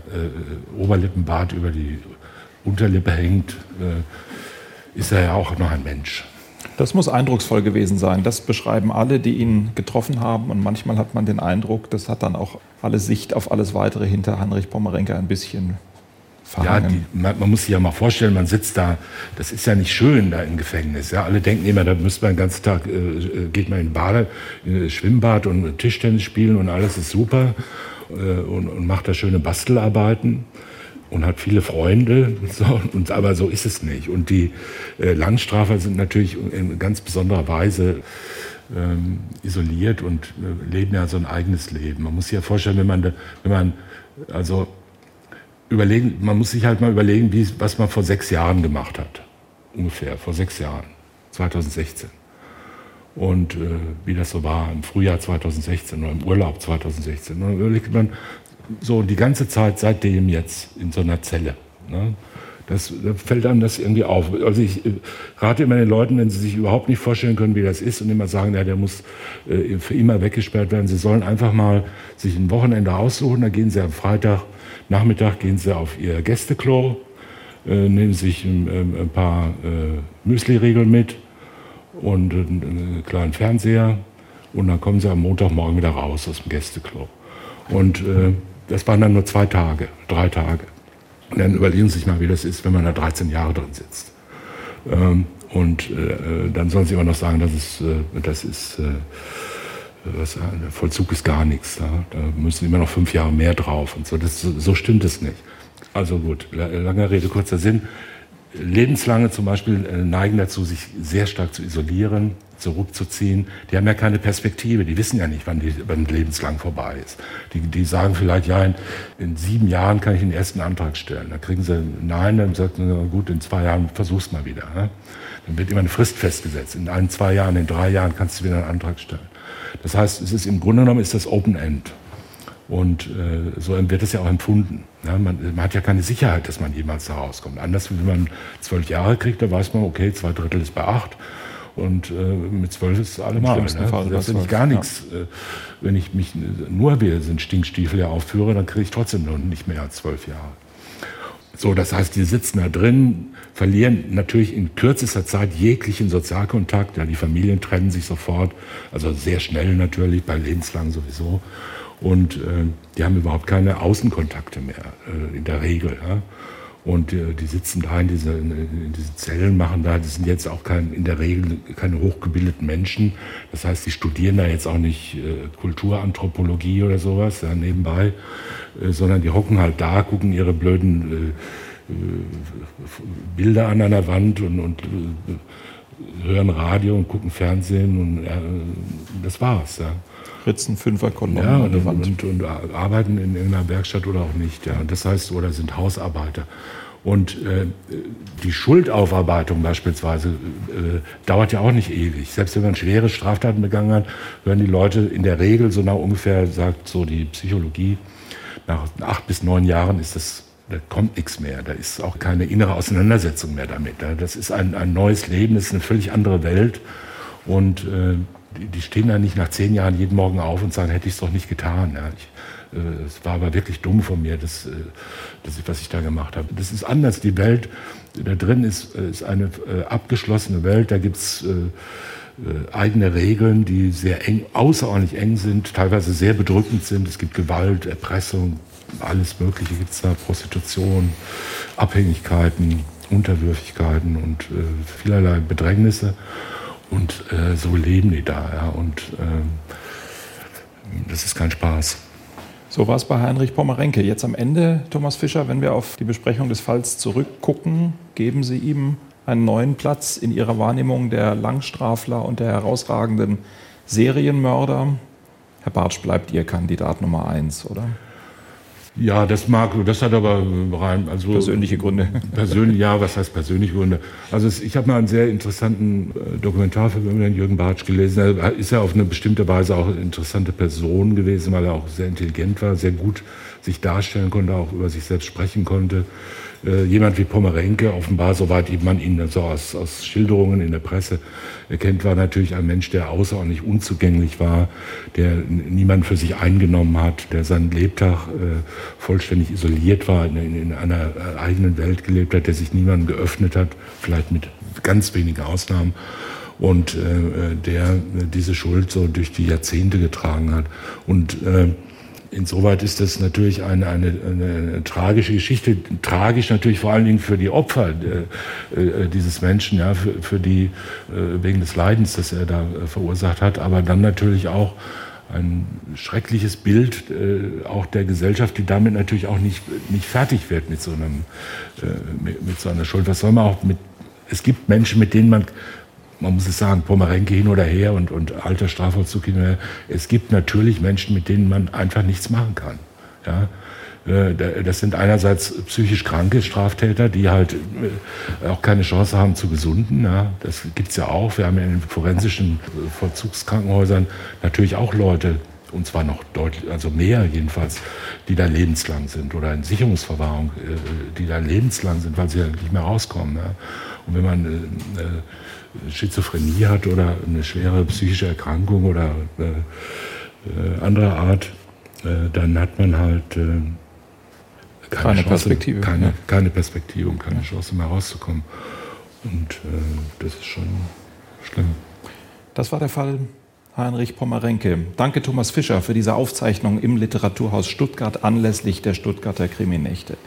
Oberlippenbart über die Unterlippe hängt, ist er ja auch noch ein Mensch. Das muss eindrucksvoll gewesen sein. Das beschreiben alle, die ihn getroffen haben. Und manchmal hat man den Eindruck, das hat dann auch alle Sicht auf alles Weitere hinter Heinrich Pommerenke ein bisschen verhangen. Ja, die, man, man, muss sich ja mal vorstellen, man sitzt da, das ist ja nicht schön da im Gefängnis. Ja, alle denken immer, da müsste man den ganzen Tag, äh, äh geht man in Bade, in Schwimmbad und Tischtennis spielen und alles ist super äh, und, und macht da schöne Bastelarbeiten und hat viele Freunde. (laughs) So, und, aber so ist es nicht. Und die äh, Langstrafer sind natürlich in ganz besonderer Weise ähm, isoliert und äh, leben ja so ein eigenes Leben. Man muss sich ja vorstellen, wenn man, wenn man also überlegen, man muss sich halt mal überlegen, wie, was man vor sechs Jahren gemacht hat. Ungefähr, vor sechs Jahren, 2016. Und äh, wie das so war im Frühjahr 2016 oder im Urlaub 2016. Und dann überlegt man, so die ganze Zeit seitdem jetzt in so einer Zelle. Ne? Das, da fällt einem das irgendwie auf. Also ich äh, rate immer den Leuten, wenn sie sich überhaupt nicht vorstellen können, wie das ist und immer sagen, ja, der muss äh, für immer weggesperrt werden. Sie sollen einfach mal sich ein Wochenende aussuchen. Da gehen sie am Freitag Nachmittag gehen sie auf ihr Gästeklo, äh, nehmen sich ein, ähm, ein paar Müsli-Riegel mit und einen kleinen Fernseher und dann kommen sie am Montagmorgen wieder raus aus dem Gästeklo. Und das waren dann nur zwei Tage, drei Tage. Und dann überlegen Sie sich mal, wie das ist, wenn man da 13 Jahre drin sitzt. Ähm, und äh, dann sollen Sie immer noch sagen, das ist, äh, das ist äh, was, der Vollzug ist gar nichts. Da, da müssen immer noch fünf Jahre mehr drauf und so. Das, so stimmt es nicht. Also gut, lange Rede, kurzer Sinn. Lebenslange zum Beispiel äh, neigen dazu, sich sehr stark zu isolieren, zurückzuziehen. Die haben ja keine Perspektive, die wissen ja nicht, wann, die, wann lebenslang vorbei ist. Die, die sagen vielleicht, ja, in, in, sieben Jahren kann ich den ersten Antrag stellen. Da kriegen sie Nein, dann sagt man, gut, in zwei Jahren versuch's mal wieder. Ne? Dann wird immer eine Frist festgesetzt. In ein, zwei Jahren, in drei Jahren kannst du wieder einen Antrag stellen. Das heißt, es ist im Grunde genommen ist das Open End. Und äh, so wird es ja auch empfunden. Ja, man, man, hat ja keine Sicherheit, dass man jemals da rauskommt. Anders, wenn man zwölf Jahre kriegt, da weiß man, okay, zwei Drittel ist bei acht. Und äh, mit zwölf ist es allemal. Ne? Fall das ist gar nichts. Ja. Äh, wenn ich mich nur wir sind Stinkstiefel ja aufführe, dann kriege ich trotzdem noch nicht mehr als zwölf Jahre. So, das heißt, die sitzen da drin, verlieren natürlich in kürzester Zeit jeglichen Sozialkontakt. Ja, die Familien trennen sich sofort, also sehr schnell natürlich, bei lebenslang sowieso. Und äh, die haben überhaupt keine Außenkontakte mehr, äh, in der Regel. Ja. Und äh, die sitzen da in, diese, in diesen Zellen, machen da, die sind jetzt auch kein, in der Regel keine hochgebildeten Menschen. Das heißt, die studieren da jetzt auch nicht äh, Kulturanthropologie oder sowas ja, nebenbei, äh, sondern die hocken halt da, gucken ihre blöden äh, äh, Bilder an einer Wand und, und äh, hören Radio und gucken Fernsehen und das war's. Ja. Ritzen Fünferkolonnen ja, und, und, und, arbeiten in irgendeiner Werkstatt oder auch nicht. Ja. Das heißt, oder sind Hausarbeiter. Und äh, die Schuldaufarbeitung beispielsweise äh, dauert ja auch nicht ewig. Selbst wenn man schwere Straftaten begangen hat, hören die Leute in der Regel so nach ungefähr, sagt so die Psychologie, nach acht bis neun Jahren ist das, da kommt nichts mehr. Da ist auch keine innere Auseinandersetzung mehr damit. Das ist ein, ein neues Leben, das ist eine völlig andere Welt. Und äh, die, stehen da nicht nach zehn Jahren jeden Morgen auf und sagen, hätte ich es doch nicht getan. Ja, ich, äh, es war aber wirklich dumm von mir, das, äh, das, was ich da gemacht habe. Das ist anders. Die Welt da drin ist, äh, ist eine äh, abgeschlossene Welt. Da gibt es eigene Regeln, die sehr eng, außerordentlich eng sind, teilweise sehr bedrückend sind. Es gibt Gewalt, Erpressung, alles Mögliche gibt es da, Prostitution, Abhängigkeiten, Unterwürfigkeiten und vielerlei Bedrängnisse. Und äh, so leben die da. Ja. Und äh, das ist kein Spaß. So war es bei Heinrich Pommerenke. Jetzt am Ende, Thomas Fischer, wenn wir auf die Besprechung des Falls zurückgucken, geben Sie ihm einen neuen Platz in Ihrer Wahrnehmung der Langstrafler und der herausragenden Serienmörder. Herr Bartsch bleibt Ihr Kandidat Nummer eins, oder? Ja, das mag, das hat aber rein, also persönliche Gründe. Persönlich, ja, was heißt persönliche Gründe? Also es, ich habe mal einen sehr interessanten äh, Dokumentarfilm über den Jürgen Bartsch gelesen. Er ist ja auf eine bestimmte Weise auch eine interessante Person gewesen, weil er auch sehr intelligent war, sehr gut sich darstellen konnte, auch über sich selbst sprechen konnte äh, jemand wie Pomerenke, offenbar, soweit man ihn so aus, aus Schilderungen in der Presse erkennt, war natürlich ein Mensch, der außerordentlich unzugänglich war, der niemand für sich eingenommen hat, der seinen Lebtag äh, vollständig isoliert war, in, in, einer äh, eigenen Welt gelebt hat, der sich niemandem geöffnet hat, vielleicht mit ganz wenigen Ausnahmen und äh, der diese Schuld so durch die Jahrzehnte getragen hat. Und äh, insoweit ist das natürlich eine, eine, eine, tragische Geschichte. Tragisch natürlich vor allen Dingen für die Opfer äh, äh, dieses Menschen, ja, für, für die, äh, wegen des Leidens, das er da äh, verursacht hat, aber dann natürlich auch ein schreckliches Bild äh, auch der Gesellschaft, die damit natürlich auch nicht, nicht fertig wird mit so, einem, äh, mit, mit so einer Schuld. Was soll man auch mit, es gibt Menschen, mit denen man man muss es sagen, Pomerenke hin oder her und, und alter Strafvollzug hin oder her. Es gibt natürlich Menschen, mit denen man einfach nichts machen kann. Ja? Äh, das sind einerseits psychisch kranke Straftäter, die halt äh, auch keine Chance haben zu gesunden. Ja, das gibt's ja auch. Wir haben ja in den forensischen äh, Vollzugskrankenhäusern natürlich auch Leute, und zwar noch deutlich, also mehr jedenfalls, die da lebenslang sind oder in Sicherungsverwahrung, die da lebenslang sind, weil sie ja nicht mehr rauskommen. Ja. Und wenn man Schizophrenie hat oder eine schwere psychische Erkrankung oder äh, äh, anderer Art, äh, dann hat man halt äh, keine, keine Chance, Perspektive. Keine, ja. keine Perspektive und keine Chance mehr rauszukommen. Und äh, das ist schon schlimm. Das war der Fall Heinrich Pommerenke. Danke Thomas Fischer für diese Aufzeichnung im Literaturhaus Stuttgart anlässlich der Stuttgarter Kriminächte.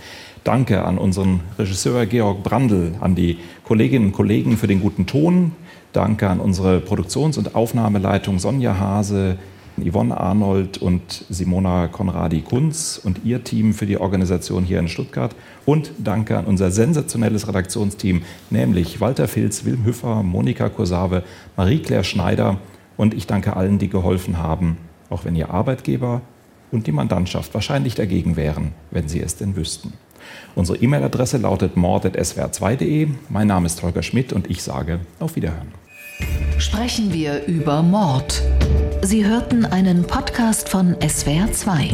Danke an unseren Regisseur Georg Brandl, an die Kolleginnen und Kollegen für den guten Ton. Danke an unsere Produktions- und Aufnahmeleitung Sonja Hase, Yvonne Arnold und Simona Konradi-Kunz und ihr Team für die Organisation hier in Stuttgart. Und danke an unser sensationelles Redaktionsteam, nämlich Walter Filz, Wilm Hüffer, Monika Kursave, Marie-Claire Schneider. Und ich danke allen, die geholfen haben, auch wenn ihr Arbeitgeber und die Mandantschaft wahrscheinlich dagegen wären, wenn sie es denn wüssten. Unsere E-Mail-Adresse lautet mord.swr2.de. Mein Name ist Holger Schmidt und ich sage auf Wiederhören. Sprechen wir über Mord. Sie hörten einen Podcast von SWR2.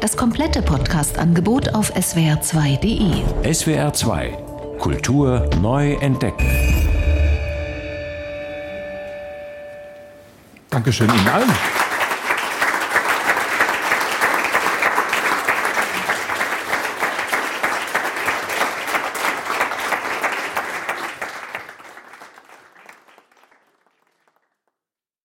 Das komplette Podcast-Angebot auf swr2.de. SWR2 Kultur neu entdecken. Dankeschön Ihnen allen.